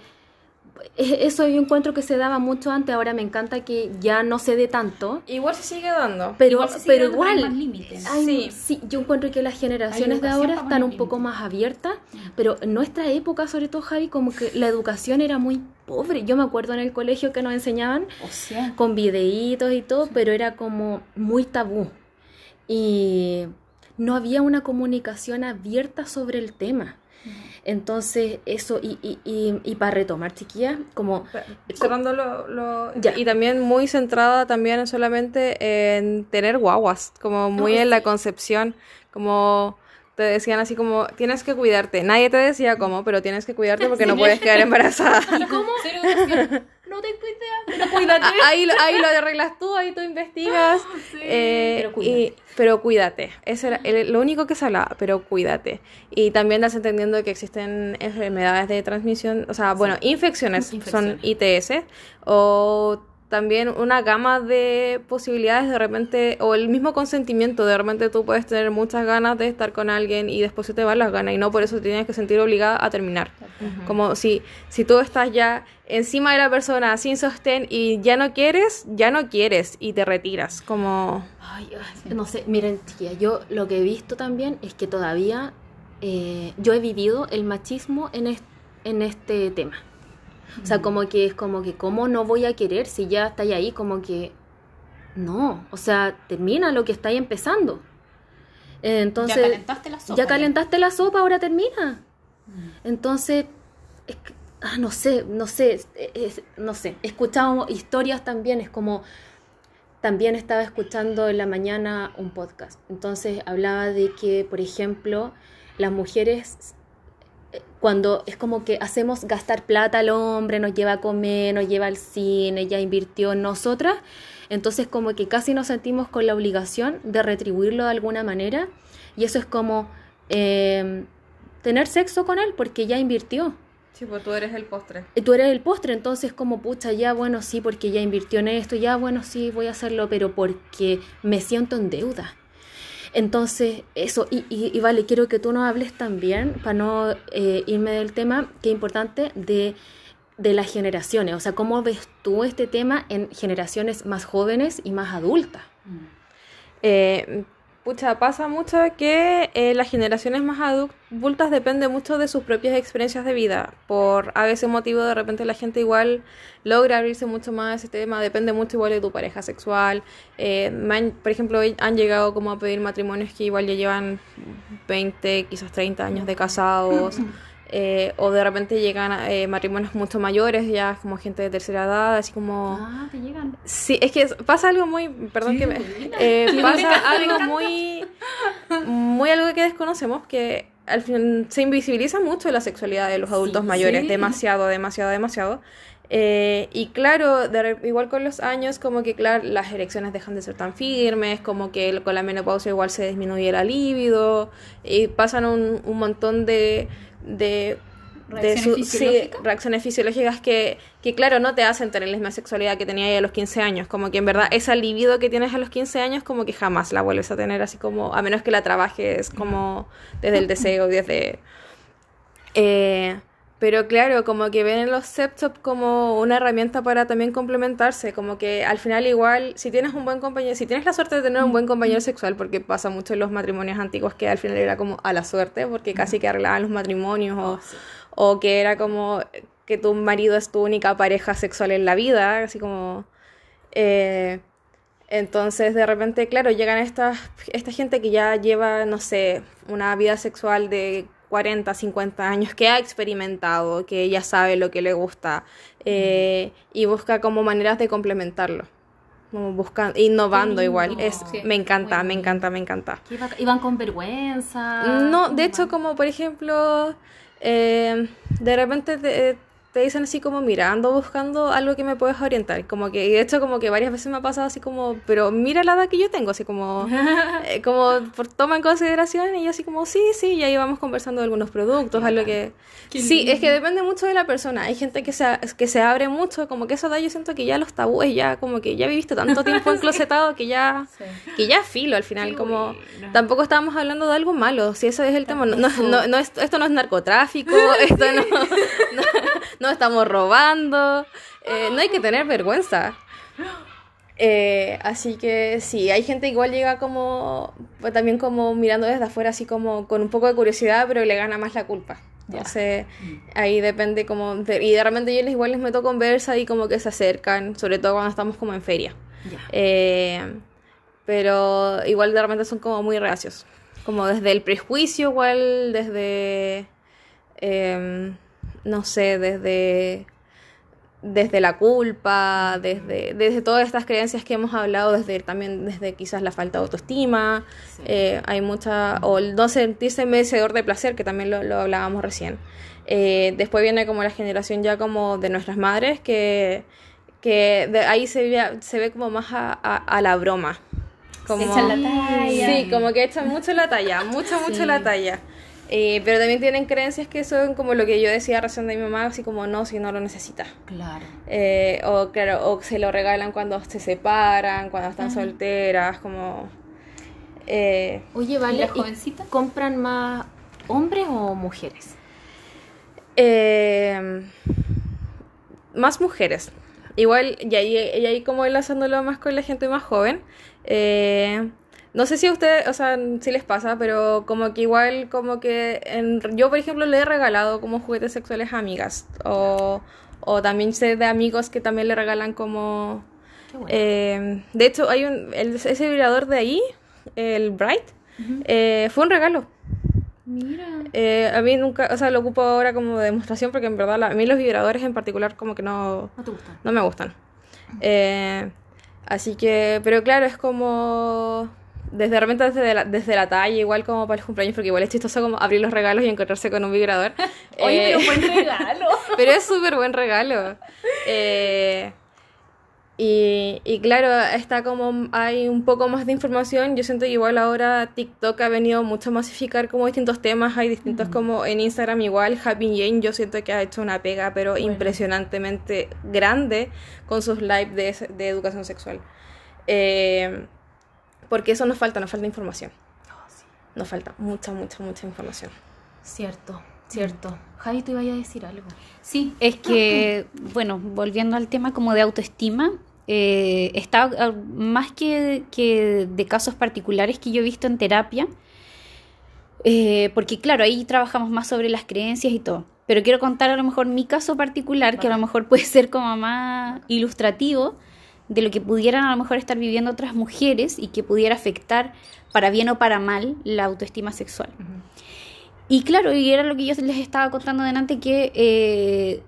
<laughs> eso yo encuentro que se daba mucho antes, ahora me encanta que ya no se dé tanto, Igual se sigue dando. pero Igual sigue pero dando, igual más límites. hay- Sí. sí, yo encuentro que las generaciones de ahora están un poco más abiertas, pero en nuestra época, sobre todo Javi, como que la educación era muy pobre. Yo me acuerdo en el colegio que nos enseñaban O sea, con videitos y todo, pero era como muy tabú. Y no había una comunicación abierta sobre el tema. Entonces, eso, y, y, y, y para retomar, chiquillas, como Cerrando lo, lo- Ya. y también muy centrada también solamente en tener guaguas, como muy No, en la concepción, como te decían así como tienes que cuidarte. Nadie te decía cómo, pero tienes que cuidarte porque no puedes quedar <laughs> embarazada. ¿cómo? <laughs> No tengo idea, pero cuídate. ahí, lo- ahí lo arreglas tú, ahí tú investigas. <gasps> eh, pero cuídate. y- pero cuídate. Eso era el- lo único que se hablaba, pero cuídate. Y también das entendiendo que existen enfermedades de transmisión, o sea, bueno, infecciones, son Infecciones. ITS, o también una gama de posibilidades de repente, o el mismo consentimiento, de repente tú puedes tener muchas ganas de estar con alguien y después se te van las ganas y no por eso te tienes que sentir obligada a terminar. Como si, si tú estás ya encima de la persona sin sostén y ya no quieres, ya no quieres y te retiras. Como... Ay, no sé, miren, chiquillas, yo lo que he visto también es que todavía eh, yo he vivido el machismo en, es- en este tema. O sea, como que es como que, ¿cómo no voy a querer si ya estáis ahí? Como que, no, o sea, termina lo que estáis empezando. Entonces, ya calentaste la sopa. ya calentaste la sopa, ahora termina. Entonces, es que- ah, no sé, no sé, es- es- no sé. Escuchamos historias también, es como, también estaba escuchando en la mañana un podcast. Entonces hablaba de que, por ejemplo, las mujeres, cuando es como que hacemos gastar plata al hombre, nos lleva a comer, nos lleva al cine, ya invirtió en nosotras, entonces como que casi nos sentimos con la obligación de retribuirlo de alguna manera. Y eso es como eh, tener sexo con él porque ya invirtió. Sí, pues tú eres el postre. Y tú eres el postre, entonces como pucha, ya bueno, sí, porque ya invirtió en esto, ya bueno, sí, voy a hacerlo, pero porque me siento en deuda. Entonces, eso, y, y, y vale, quiero que tú nos hables también, para no eh, irme del tema, que es importante, de, de las generaciones. O sea, ¿cómo ves tú este tema en generaciones más jóvenes y más adultas? Eh, pucha, pasa mucho que eh, las generaciones más adultas depende mucho de sus propias experiencias de vida. Por a veces motivo de repente la gente igual logra abrirse mucho más a ese tema, depende mucho igual de tu pareja sexual. Eh, por ejemplo, han llegado como a pedir matrimonios que igual ya llevan 20, quizás 30 años de casados. <laughs> Eh, o de repente llegan eh, matrimonios mucho mayores, ya como gente de tercera edad, así como... Ah, te llegan. Sí, es que pasa algo muy... Perdón que me... Eh, <laughs> pasa algo muy... Muy algo que desconocemos, que al final se invisibiliza mucho la sexualidad de los adultos mayores, demasiado, demasiado, demasiado. y claro, igual con los años, como que claro, las erecciones dejan de ser tan firmes, como que con la menopausia igual se disminuye la libido, y pasan un, un montón de de reacciones, fisiológicas? reacciones fisiológicas que, que, claro, no te hacen tener la misma sexualidad que tenía a los 15 años. Como que en verdad esa libido que tienes a los 15 años, como que jamás la vuelves a tener así como, a menos que la trabajes como desde el deseo, desde... Eh, pero claro, como que ven los septop como una herramienta para también complementarse, como que al final igual, si tienes un buen compañero, si tienes la suerte de tener un buen compañero sexual, porque pasa mucho en los matrimonios antiguos que al final era como a la suerte, porque casi que arreglaban los matrimonios o, oh, o que era como que tu marido es tu única pareja sexual en la vida, así como... Eh, entonces, de repente, claro, llegan esta, esta gente que ya lleva, no sé, una vida sexual de 40, 50 años, que ha experimentado, que ya sabe lo que le gusta eh, y busca como maneras de complementarlo. Como buscando, innovando igual. Es, me encanta, me encanta, me encanta. ¿Iban con vergüenza? No, de hecho, como por ejemplo, eh, de repente te, te dicen así como, mira, ando buscando algo que me puedas orientar. Como que, y de hecho, como que varias veces me ha pasado así como, pero mira la edad que yo tengo, así como, <laughs> eh, como por toma en consideración y yo así como, sí, sí, y ahí vamos conversando de algunos productos, algo que... sí, es que depende mucho de la persona. Hay gente que se, que se abre mucho, como que eso da, yo siento que ya los tabúes, ya como que ya viviste tanto <laughs> tiempo enclosetado que ya, que ya filo al final, como tampoco estábamos hablando de algo malo, si eso es el tema, no, no, no, esto no es narcotráfico, <laughs> esto no, no no estamos robando, eh, no hay que tener vergüenza. Eh, así que sí, hay gente igual llega como, pues también como mirando desde afuera, así como con un poco de curiosidad, pero le gana más la culpa. Entonces, ahí depende como... y de repente yo les igual les meto conversa y como que se acercan, sobre todo cuando estamos como en feria. Eh, pero igual de repente son como muy reacios. Como desde el prejuicio, igual desde... Em, no sé, desde, desde la culpa, desde, desde todas estas creencias que hemos hablado, desde también desde quizás la falta de autoestima, eh, hay mucha, o el no sentirse merecedor de placer, que también lo, hablábamos recién. Eh, después viene como la generación ya como de nuestras madres, que, que de ahí se ve, se ve como más a, a, la broma. Como, echan la talla. Sí, como que echan mucho la talla, mucho, mucho la talla. Eh, pero también tienen creencias que son como lo que yo decía recién de mi mamá, así como no, si no lo necesita. Claro. Eh, o claro, o se lo regalan cuando se separan, cuando están solteras, como... Eh, Oye, vale, jovencita? ¿Compran más hombres o mujeres? más mujeres. Igual, y ahí, y ahí como enlazándolo más con la gente más joven. Eh, no sé si a ustedes, o sea, si les pasa, pero como que igual, como que en, yo, por ejemplo, le he regalado como juguetes sexuales a amigas. O, o también sé de amigos que también le regalan como... Eh, de hecho, hay un, ese vibrador de ahí, el Bright, eh, fue un regalo. Mira. Eh, a mí nunca, o sea, lo ocupo ahora como demostración porque en verdad a mí los vibradores en particular como que no, no, te gustan. no me gustan. así que, pero claro, es como desde repente desde la, desde la talla, igual como para el cumpleaños, porque igual es chistoso como abrir los regalos y encontrarse con un vibrador. <laughs> Oye, pero buen regalo. <laughs> pero es súper buen regalo. Eh, y, y, claro, está como hay un poco más de información. Yo siento que igual ahora TikTok ha venido mucho a masificar como distintos temas. Hay distintos como en Instagram igual. Happy Jane yo siento que ha hecho una pega pero impresionantemente grande con sus lives de, de educación sexual. Eh, porque eso nos falta, nos falta información. Oh, nos falta mucha, mucha, mucha información. Cierto, cierto. Javi, te iba a decir algo. Sí, es que, bueno, volviendo al tema como de autoestima, eh, está ah, más que, que de casos particulares que yo he visto en terapia, eh, porque claro, ahí trabajamos más sobre las creencias y todo. Pero quiero contar a lo mejor mi caso particular, que a lo mejor puede ser como más ilustrativo de lo que pudieran a lo mejor estar viviendo otras mujeres y que pudiera afectar para bien o para mal la autoestima sexual. Y claro, y era lo que yo les estaba contando delante, que eh,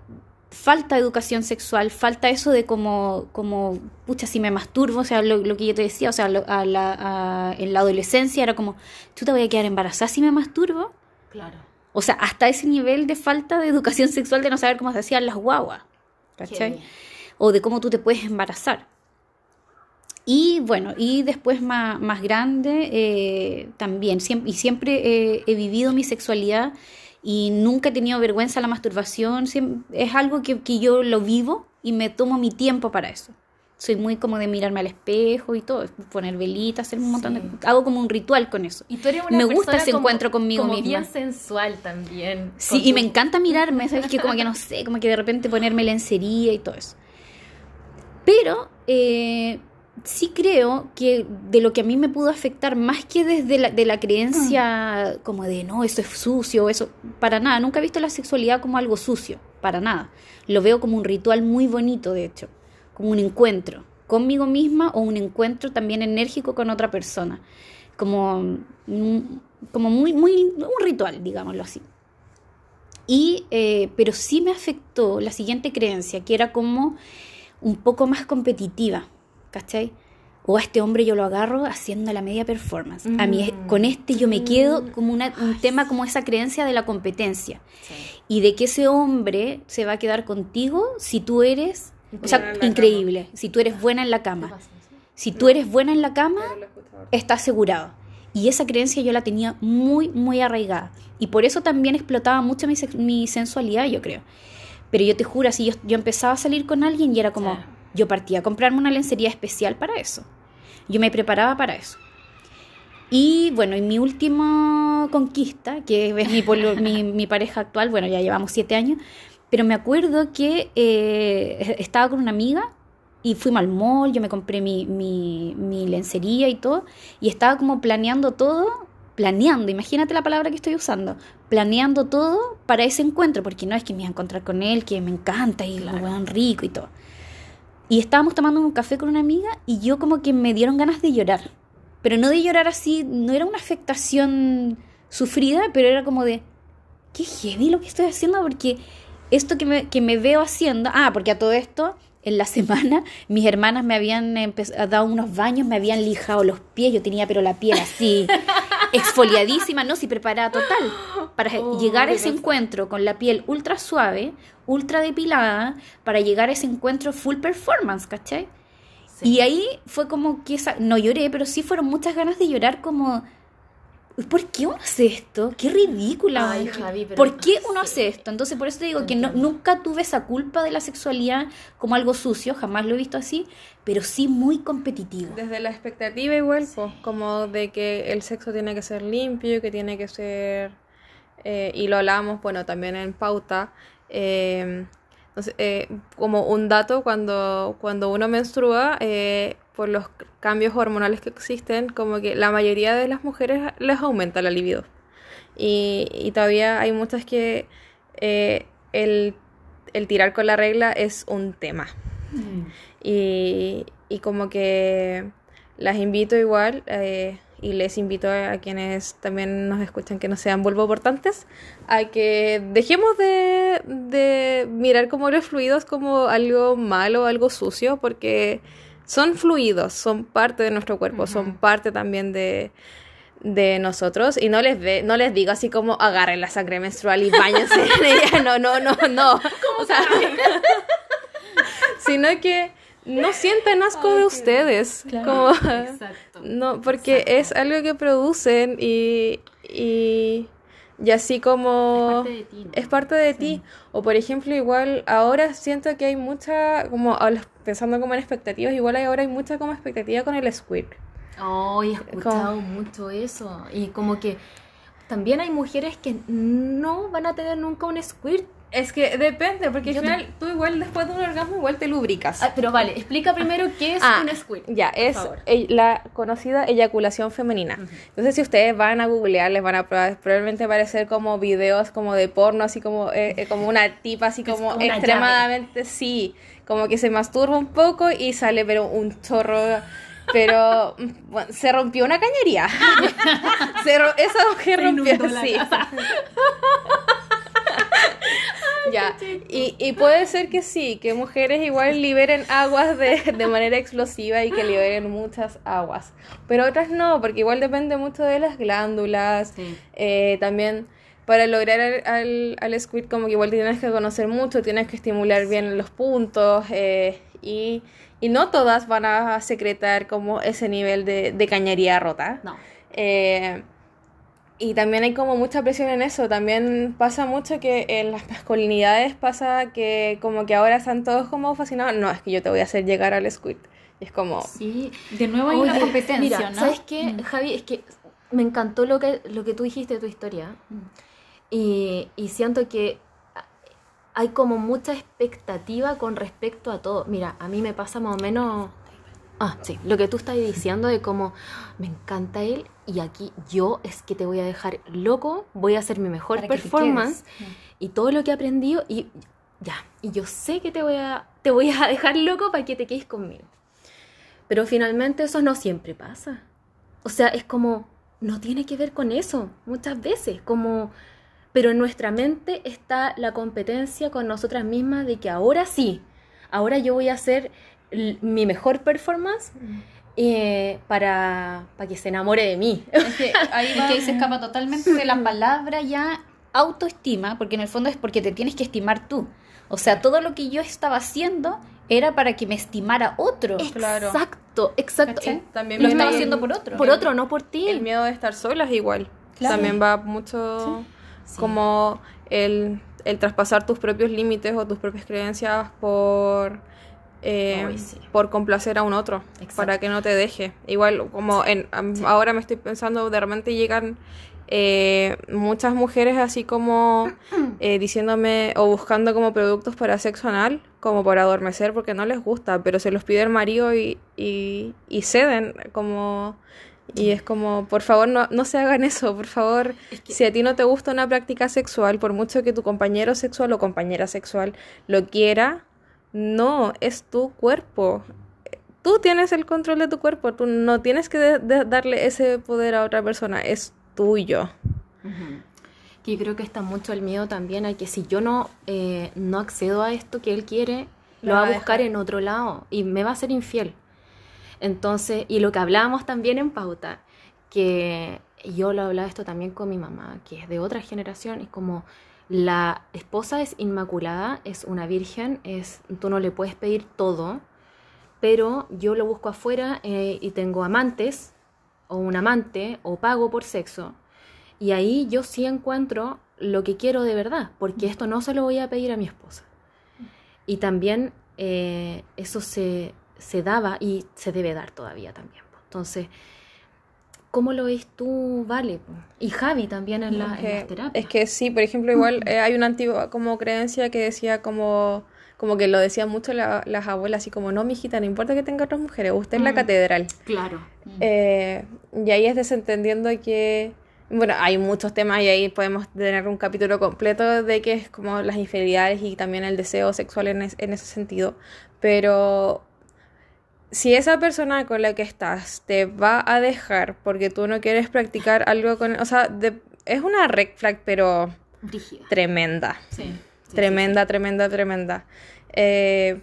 falta educación sexual, falta eso de como, como pucha, si me masturbo, o sea, lo, que yo te decía, o sea, a la, en la adolescencia era como, tú te voy a quedar embarazada si me masturbo. Claro. O sea, hasta ese nivel de falta de educación sexual de no saber cómo se hacían las guaguas, ¿cachai? O de cómo tú te puedes embarazar. Y bueno, y después más, más grande, eh, también, siempre, y siempre he vivido mi sexualidad y nunca he tenido vergüenza la masturbación, es algo que, que, yo lo vivo y me tomo mi tiempo para eso. Soy muy como de mirarme al espejo y todo, poner velitas, hacer un montón de... Hago como un ritual con eso. Y tú eres una me gusta ese encuentro conmigo como misma. bien sensual también. Sí, y me encanta mirarme, ¿sabes? Que como que <laughs> no sé, como que de repente ponerme lencería y todo eso. Pero eh, sí creo que de lo que a mí me pudo afectar, más que desde la, de la creencia como de no, eso es sucio, eso, para nada, nunca he visto la sexualidad como algo sucio, para nada. Lo veo como un ritual muy bonito, de hecho, como un encuentro conmigo misma o un encuentro también enérgico con otra persona, como, como muy, muy, un ritual, digámoslo así. Y, eh, pero sí me afectó la siguiente creencia, que era como un poco más competitiva ¿cachai? O a este hombre yo lo agarro haciendo la media performance. A mí mm. con este yo me quedo mm. como un tema como esa creencia de la competencia. Y de que ese hombre se va a quedar contigo si tú eres, o sea, increíble, si tú eres buena en la cama. Si tú eres buena en la cama, está asegurado. Y esa creencia yo la tenía muy, muy arraigada. Y por eso también explotaba mucho mi, mi sensualidad, yo creo. Pero yo te juro, así yo, yo empezaba a salir con alguien y era como, yo partía a comprarme una lencería especial para eso. Yo me preparaba para eso. Y bueno, y mi última conquista, que es mi, <laughs> mi, pareja actual, bueno, ya llevamos siete años, pero me acuerdo que eh, estaba con una amiga y fuimos al mall, yo me compré mi, mi, mi, lencería y todo, y estaba como planeando todo, planeando, imagínate la palabra que estoy usando, planeando todo para ese encuentro, porque no es que me iba a encontrar con él, que me encanta y lo vean rico y todo. Y estábamos tomando un café con una amiga y yo como que me dieron ganas de llorar. Pero no de llorar así, no era una afectación sufrida, pero era como de, qué heavy lo que estoy haciendo porque esto que me, que me veo haciendo, ah, porque a todo esto, en la <laughs> semana, mis hermanas me habían dado unos baños, me habían lijado los pies, yo tenía pero la piel así, <laughs> exfoliadísima, no, si preparada total, para <gasps> oh, llegar a ese encuentro con la piel ultra suave, ultra depilada para llegar a ese encuentro full performance, ¿cachai? Y ahí fue como que esa, no lloré, pero sí fueron muchas ganas de llorar como, ¿por qué uno hace esto? Qué ridícula. Ay, Javi, pero ¿Por qué uno hace esto? Entonces por eso te digo que no, nunca tuve esa culpa de la sexualidad como algo sucio, jamás lo he visto así, pero sí muy competitivo. Desde la expectativa igual, como de que el sexo tiene que ser limpio, que tiene que ser... Eh, y lo hablamos, bueno, también en pauta, eh, eh, como un dato, cuando, cuando uno menstrua, eh, por los cambios hormonales que existen, como que la mayoría de las mujeres les aumenta la libido. Y, y todavía hay muchas que eh, el, el, tirar con la regla es un tema. Mm. Y, y, como que las invito igual y les invito a quienes también nos escuchan que no sean portantes a que dejemos de, de mirar como los fluidos como algo malo, algo sucio, porque son fluidos, son parte de nuestro cuerpo, son parte también de, de nosotros. Y no les ve, no les digo así como agarren la sangre menstrual y bañense en <laughs> ella, no, no, no, no. O sea, <laughs> sino que no sienten asco de ustedes. Como, Exacto. <laughs> No, porque es algo que producen y, y, y así como... Es parte de ti. Es parte de ti. O por ejemplo, igual ahora siento que hay mucha, como pensando como en expectativas, igual ahora hay mucha como expectativa con el squirt. Oh, he escuchado mucho eso. Y como que también hay mujeres que no van a tener nunca un squirt Es que depende, porque Yo al final tú igual después de un orgasmo igual te lubricas. Ah, pero vale, explica primero qué es Ah, un squirt. Ya, es la conocida eyaculación femenina. Entonces, si ustedes van a googlear, les van a proba- probablemente aparecer como videos como de porno, así como, eh, eh, como una tipa, así como como extremadamente, sí, como que se masturba un poco y sale, pero un chorro. Pero <laughs> bueno, se rompió una cañería. <laughs> Se ro- esa mujer Se rompió, sí. <laughs> Ya, y, y puede ser que sí, que mujeres igual liberen aguas de, de manera explosiva y que <laughs> liberen muchas aguas, pero otras no, porque igual depende mucho de las glándulas, Sí. eh, también para lograr al, al, al squirt como que igual tienes que conocer mucho, tienes que estimular bien los puntos eh, y, y no todas van a secretar como ese nivel de, de cañería rota. No. Eh, y también hay como mucha presión en eso. También pasa mucho que en las masculinidades pasa que como que ahora están todos como fascinados. No, es que yo te voy a hacer llegar al squid. Y es como... Sí. De nuevo hay una competencia, mira, ¿no? ¿sabes qué, Mm. Javi? Es que me encantó lo que, lo que tú dijiste de tu historia. Y, y siento que hay como mucha expectativa con respecto a todo. Mira, a mí me pasa más o menos... Ah, sí, lo que tú estás diciendo de cómo me encanta él y aquí yo es que te voy a dejar loco, voy a hacer mi mejor Para performance quedes. y todo lo que he aprendido y ya, y yo sé que te voy a te voy a <laughs> dejar loco para que te quedes conmigo. Pero finalmente eso no siempre pasa. O sea, es como no tiene que ver con eso muchas veces, como pero en nuestra mente está la competencia con nosotras mismas de que ahora sí, ahora yo voy a hacer mi mejor performance eh, para, para que se enamore de mí. Es que ahí, es que ahí se <laughs> escapa totalmente de la palabra ya autoestima, porque en el fondo es porque te tienes que estimar tú. O sea, todo lo que yo estaba haciendo era para que me estimara otro. Claro. Exacto, exacto. También Lo estaba haciendo por otro. Por otro, no por ti. El miedo de estar solas igual. Claro. También va mucho Sí. como el, el traspasar tus propios límites o tus propias creencias por eh, sí. por complacer a un otro Exacto. para que no te deje. Igual como en ahora me estoy pensando de repente llegan eh, muchas mujeres así como <clears throat> eh, diciéndome o buscando como productos para sexo anal, como para adormecer porque no les gusta, pero se los pide el marido y, y, y ceden como... Y es como, por favor, no, no se hagan eso, por favor. Es que- Si a ti no te gusta una práctica sexual, por mucho que tu compañero sexual o compañera sexual lo quiera, no, es tu cuerpo. Tú tienes el control de tu cuerpo, tú no tienes que de- de- darle ese poder a otra persona, es tuyo. Yo creo que está mucho el miedo también a que si yo no, eh, no accedo a esto que él quiere, Lo va a buscar en otro lado y me va a ser infiel. Entonces, y lo que hablábamos también en pauta, que yo lo hablaba esto también con mi mamá, que es de otra generación, es como la esposa es inmaculada, es una virgen, es, tú no le puedes pedir todo, pero yo lo busco afuera eh, y tengo amantes o un amante o pago por sexo. Y ahí yo sí encuentro lo que quiero de verdad, porque esto no se lo voy a pedir a mi esposa. Y también eh, eso se, se daba y se debe dar todavía también. Entonces, ¿cómo lo ves tú, Vale? Y Javi también en, la, en las terapias. es que sí, por ejemplo, igual <laughs> eh, hay una antigua como creencia que decía como, como que lo decían mucho la- las abuelas, así como, no, mijita, no importa que tenga otras mujeres, usted es la Mm. catedral. Claro. Eh, y ahí es desentendiendo que, bueno, hay muchos temas y ahí podemos tener un capítulo completo de que es como las infidelidades y también el deseo sexual en, es- en ese sentido. Pero si esa persona con la que estás te va a dejar porque tú no quieres practicar algo con... O sea, de- es una red flag, pero tremenda. Sí. sí, Tremenda, tremenda, tremenda. Eh,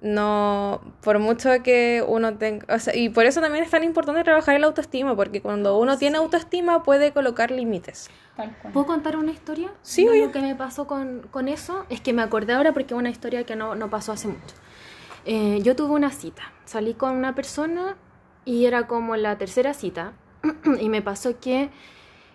no, por mucho que uno tenga, o sea, y por eso también es tan importante trabajar el autoestima, porque cuando uno tiene autoestima puede colocar límites. Tal cual. ¿Puedo contar una historia? Sí, obvio. lo que me pasó con, con eso. Es que me acordé ahora porque es una historia que no, no pasó hace mucho. Eh, yo tuve una cita. Salí con una persona y era como la tercera cita. <clears throat> y me pasó que,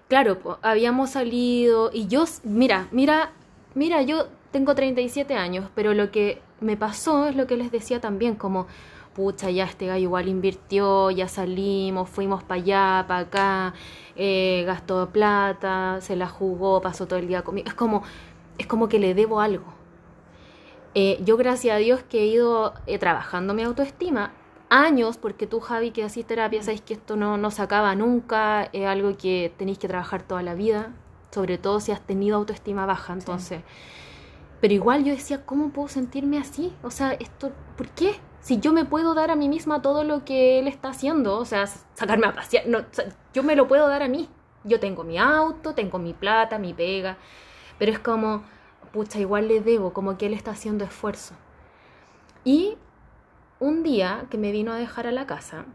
claro, habíamos salido y yo, mira, mira, mira, yo tengo 37 años, pero lo que me pasó es lo que les decía también, como, pucha, ya este gallo igual invirtió, ya salimos, fuimos para allá, para acá, eh, gastó plata, se la jugó, pasó todo el día conmigo. Es como, es como que le debo algo. Eh, yo gracias a Dios que he ido eh, trabajando mi autoestima años, porque tú Javi que haces terapia, sabes que esto no, no se acaba nunca, es algo que tenéis que trabajar toda la vida, sobre todo si has tenido autoestima baja, entonces... Pero igual yo decía, ¿cómo puedo sentirme así? O sea, esto, ¿por qué? Si yo me puedo dar a mí misma todo lo que él está haciendo, o sea, sacarme a pasear, no, yo me lo puedo dar a mí. Yo tengo mi auto, tengo mi plata, mi pega, pero es como, pucha, igual le debo, como que él está haciendo esfuerzo. Y un día que me vino a dejar a la casa,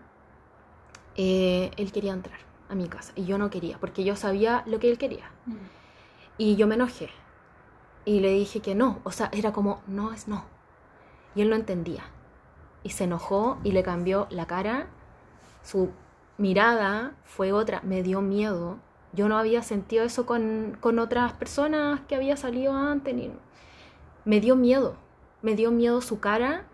eh, él quería entrar a mi casa y yo no quería, porque yo sabía lo que él quería. Mm. Y yo me enojé y le dije que no, o sea, era como, no es no. Y él no entendía. Y se enojó y le cambió la cara. Su mirada fue otra, me dio miedo. Yo no había sentido eso con, con otras personas que había salido antes. Ni... Me dio miedo, me dio miedo su cara,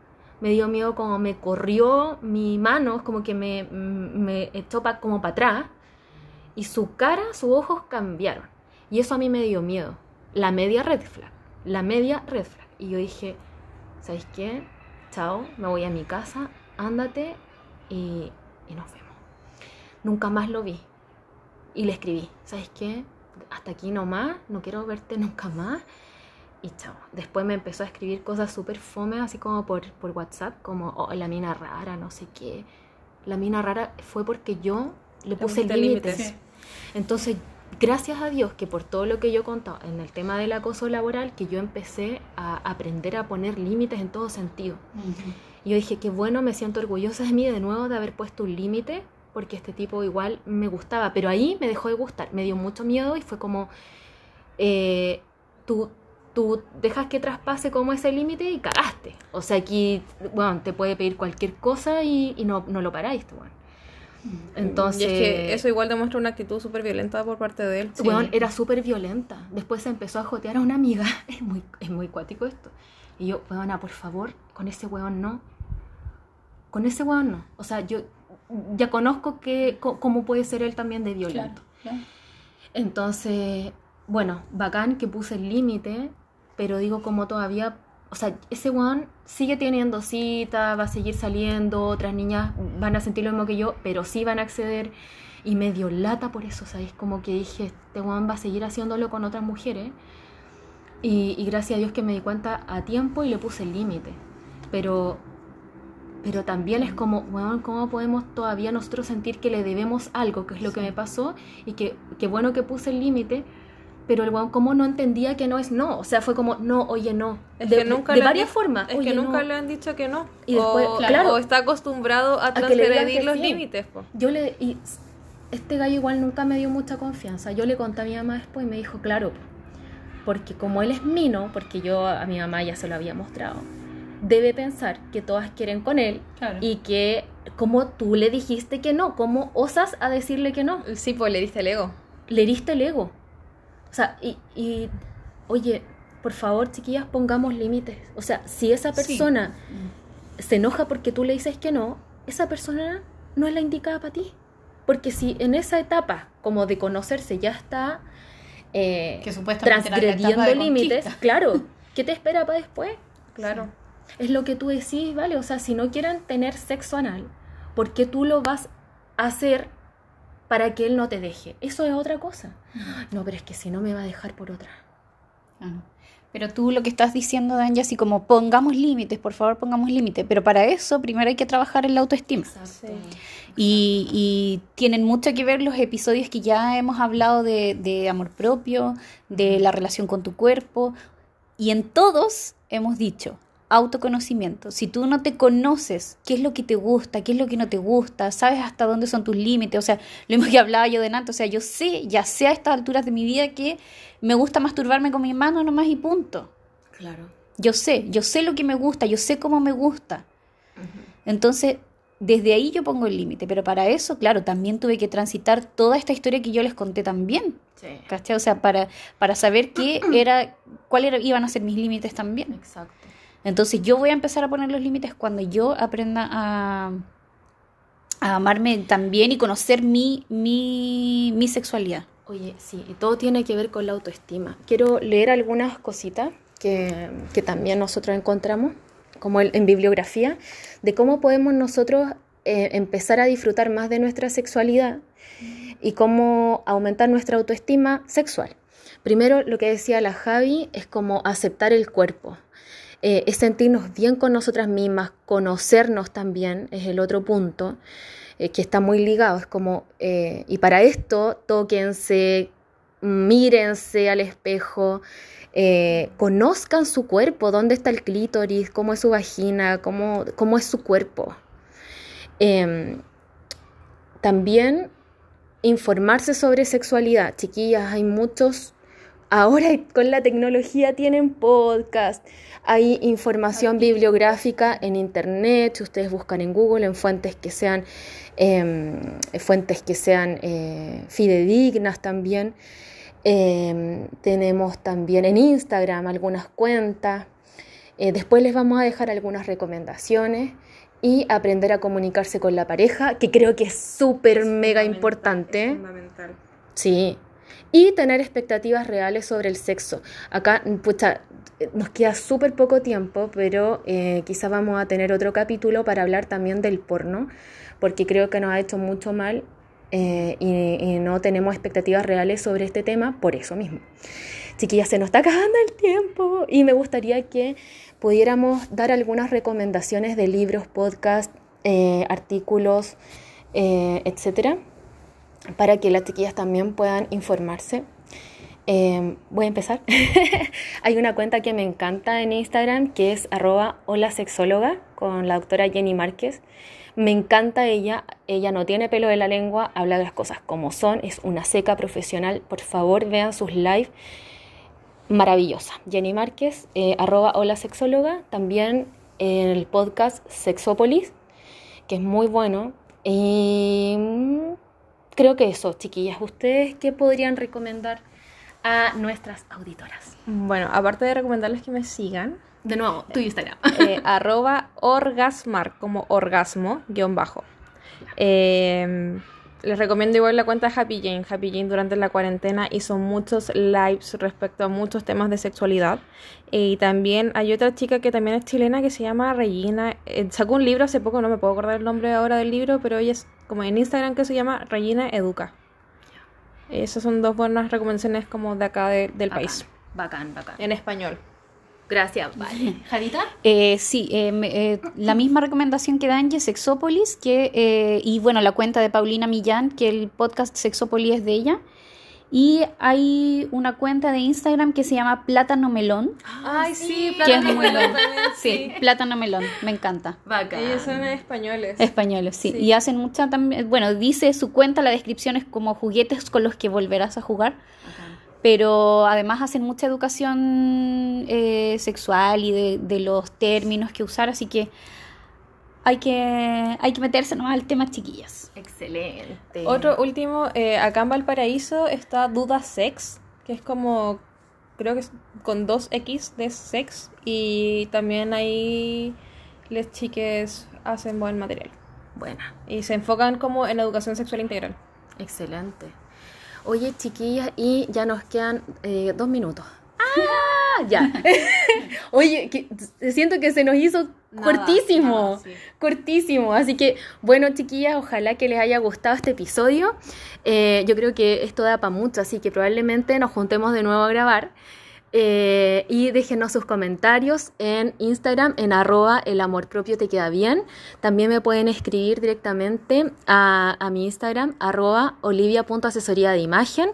me dio miedo como me corrió mi mano, como que me, me echó como para atrás. Y su cara, sus ojos cambiaron. Y eso a mí me dio miedo la media red flag, la media red flag. Y yo dije, ¿sabes qué? Chao, me voy a mi casa, ándate y, y nos vemos. Nunca más lo vi. Y le escribí, ¿sabes qué? Hasta aquí nomás, no quiero verte <laughs> nunca más. Y chao. Después me empezó a escribir cosas súper fome, así como por, por WhatsApp, como oh, la mina rara, no sé qué. La mina rara fue porque yo le puse límites. Entonces gracias a Dios que por todo lo que yo he contado en el tema del acoso laboral, que yo empecé a aprender a poner límites en todo sentido. Y yo dije, qué bueno, me siento orgullosa de mí de nuevo de haber puesto un límite, porque este tipo igual me gustaba, pero ahí me dejó de gustar, me dio mucho miedo y fue como, eh, tú, tú dejas que traspase como ese límite y cagaste. O sea, aquí, bueno, te puede pedir cualquier cosa y, no, no lo paráis, bueno. Entonces. Y es que eso igual demuestra una actitud súper violenta por parte de él. Bueno, era súper violenta. Después se empezó a jotear a una amiga. <laughs> Es muy, es muy cuático esto. Y yo, weona, por favor, con ese weón no. Con ese weón no. O sea, yo ya conozco que cómo puede ser él también de violento. Entonces, bueno, bacán que puse el límite, pero digo como todavía o sea, ese weón sigue teniendo cita, va a seguir saliendo, otras niñas van a sentir lo mismo que yo, pero sí van a acceder. Y me dio lata por eso, ¿sabes? Como que dije, este weón va a seguir haciéndolo con otras mujeres. Y, gracias a Dios que me di cuenta a tiempo y le puse el límite. Pero, pero también es como, weón, ¿cómo podemos todavía nosotros sentir que le debemos algo, que es lo que me pasó? Y que, que bueno que puse el límite, pero el weón como no entendía que no es no, o sea, fue como, no, oye, no. Es de, que nunca de, varias formas. Es que nunca le han dicho que no. Y después, o, claro, o está acostumbrado a, transgredir los límites. Yo le, y este gallo igual nunca me dio mucha confianza. Yo le conté a mi mamá después y me dijo, claro, porque como él es mino, porque yo a mi mamá ya se lo había mostrado, debe pensar que todas quieren con él y que como tú le dijiste que no, ¿cómo osas a decirle que no? Sí, pues le diste el ego. Le diste el ego. O sea, y, oye, por favor, chiquillas, pongamos límites. O sea, si esa persona se enoja porque tú le dices que no, esa persona no es la indicada para ti. Porque si en esa etapa, como de conocerse, ya está eh, transgrediendo límites, claro, <laughs> ¿qué te espera para después? Claro. Es lo que tú decís, ¿vale? O sea, si no quieren tener sexo anal, ¿por qué tú lo vas a hacer para que él no te deje. Eso es otra cosa. No, pero es que si no me va a dejar por otra. Pero tú lo que estás diciendo, Danja, así como pongamos límites, por favor pongamos límites, pero para eso primero hay que trabajar en la autoestima. Y, y, tienen mucho que ver los episodios que ya hemos hablado de, de amor propio, de la relación con tu cuerpo, y en todos hemos dicho, autoconocimiento. Si tú no te conoces qué es lo que te gusta, qué es lo que no te gusta, sabes hasta dónde son tus límites, o sea, lo mismo que hablaba yo de Nanto, o sea, yo sé, ya sé a estas alturas de mi vida que me gusta masturbarme con mi mano nomás y punto. Claro. Yo sé, yo sé lo que me gusta, yo sé cómo me gusta. Entonces, desde ahí yo pongo el límite, pero para eso, claro, también tuve que transitar toda esta historia que yo les conté también. Sí. O sea, para, para saber qué <clears throat> era, cuáles iban a ser mis límites también. Exacto. Entonces yo voy a empezar a poner los límites cuando yo aprenda a, amarme también y conocer mi, mi, mi sexualidad. Oye, sí, y todo tiene que ver con la autoestima. Quiero leer algunas cositas que, que también nosotros encontramos, como el- en bibliografía, de cómo podemos nosotros eh, empezar a disfrutar más de nuestra sexualidad y cómo aumentar nuestra autoestima sexual. Primero, lo que decía la Javi es como aceptar el cuerpo. Eh, es sentirnos bien con nosotras mismas, conocernos también, es el otro punto eh, que está muy ligado. Es como, eh, y para esto, tóquense, mírense al espejo, conozcan su cuerpo, dónde está el clítoris, cómo es su vagina, cómo, cómo es su cuerpo. Em, también informarse sobre sexualidad. Chiquillas, hay muchos, ahora con la tecnología tienen podcast, hay información bibliográfica en internet, si ustedes buscan en Google, en fuentes que sean, em, fuentes que sean eh, fidedignas también. Em, tenemos también en Instagram algunas cuentas. Eh, después les vamos a dejar algunas recomendaciones y aprender a comunicarse con la pareja, que creo que es súper mega importante. fundamental. Sí. Y tener expectativas reales sobre el sexo. Acá, pucha, nos queda súper poco tiempo, pero eh, quizás vamos a tener otro capítulo para hablar también del porno, porque creo que nos ha hecho mucho mal eh, y, y no tenemos expectativas reales sobre este tema por eso mismo. Chiquillas, se nos está acabando el tiempo y me gustaría que pudiéramos dar algunas recomendaciones de libros, podcasts, eh, artículos, eh, etcétera, para que las chiquillas también puedan informarse. Eh, voy a empezar. <laughs> Hay una cuenta que me encanta en Instagram que es arroba hola sexóloga con la doctora Jenny Márquez. Me encanta ella, ella no tiene pelo de la lengua, habla de las cosas como son, es una seca profesional. Por favor, vean sus lives maravillosa. Jenny Márquez, eh, arroba hola sexóloga, también en el podcast Sexópolis, que es muy bueno. Y mm, creo que eso, chiquillas, ¿ustedes qué podrían recomendar a nuestras auditoras? Bueno, aparte de recomendarles que me sigan, De nuevo, tu Instagram. eh, <laughs> arroba orgasmar, como orgasmo, guion bajo. Eh, les recomiendo igual la cuenta de Happy Jane. Happy Jane durante la cuarentena hizo muchos lives respecto a muchos temas de sexualidad. Eh, y también hay otra chica que también es chilena que se llama Regina. eh, sacó un libro hace poco, no me puedo acordar el nombre ahora del libro, pero ella es como en Instagram que se llama Regina Educa. Esas son dos buenas recomendaciones como de acá de- del país. Bacán, bacán. En español. Gracias, vale. Javita. Eh, sí, eh, me- eh, la misma recomendación que Danje, Sexópolis, que, eh, y bueno, la cuenta de Paulina Millán, que el podcast Sexópolis es de ella. Y hay una cuenta de Instagram que se llama Plátano Melón. Ay, sí, es muy buena. <laughs> Sí, Plátano Melón, me encanta. Bacán. Ellos son españoles. Españoles, sí. Sí. Y hacen mucha también, bueno, dice su cuenta, la descripción es como juguetes con los que volverás a jugar. Pero además hacen mucha educación eh, sexual y de, de los términos que usar, así que hay que, hay que meterse nomás al tema, chiquillas. Excelente. Otro último, eh, acá en Valparaíso está Duda Sex, que es como, creo que es con dos X de sex, y también ahí les chiques hacen buen material. Buena. Y se enfocan como en educación sexual integral. Excelente. Oye, chiquillas, y ya nos quedan eh, dos minutos. ¡Ah! Ya. <laughs> Oye, que, siento que se nos hizo Nada, cortísimo. nada, sí. Cortísimo. Así que, bueno, chiquillas, ojalá que les haya gustado este episodio. Eh, yo creo que esto da para mucho, así que probablemente nos juntemos de nuevo a grabar. Eh, y déjenos sus comentarios en Instagram, en arroba el amor propio te queda bien. También me pueden escribir directamente a, mi Instagram, arroba olivia.asesoría de imagen.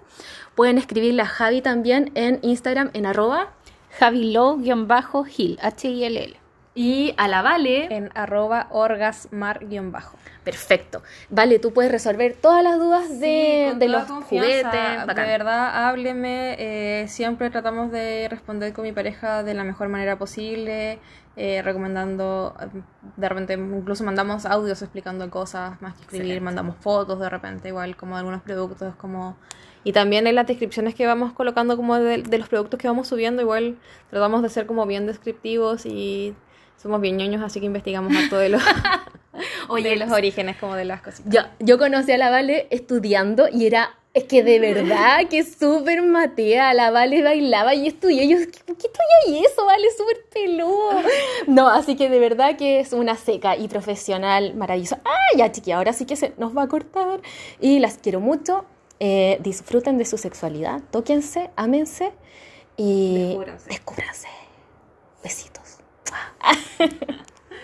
Pueden escribirle a Javi también en Instagram, en arroba. Javilo-Hill, H-I-L-L. Y a la Vale. En arroba orgasmar-bajo. Perfecto. Vale, tú puedes resolver todas las dudas de, con de toda los confianza. juguetes. De verdad, hábleme. eh, siempre tratamos de responder con mi pareja de la mejor manera posible, eh, recomendando. eh, De repente, incluso mandamos audios explicando cosas más que escribir, Excelente. mandamos fotos de repente, igual como de algunos productos, como. Y también en las descripciones que vamos colocando como de, de los productos que vamos subiendo, igual tratamos de ser como bien descriptivos y somos bien ñoños, así que investigamos harto de los, <laughs> Oye, de los orígenes como de las cositas. Yo, yo conocí a la Vale estudiando y era Es que de verdad que súper matea, la Vale bailaba y estudió. Yo, ¿por qué estudia eso? Vale, súper peludo. No, así que de verdad que es una seca y profesional maravillosa. Ah, ya, chiqui, ahora sí que se nos va a cortar. Y las quiero mucho. Eh, disfruten de su sexualidad, tóquense, ámense y Descúbranse. descúbranse. Besitos. 唉 <laughs> 嘿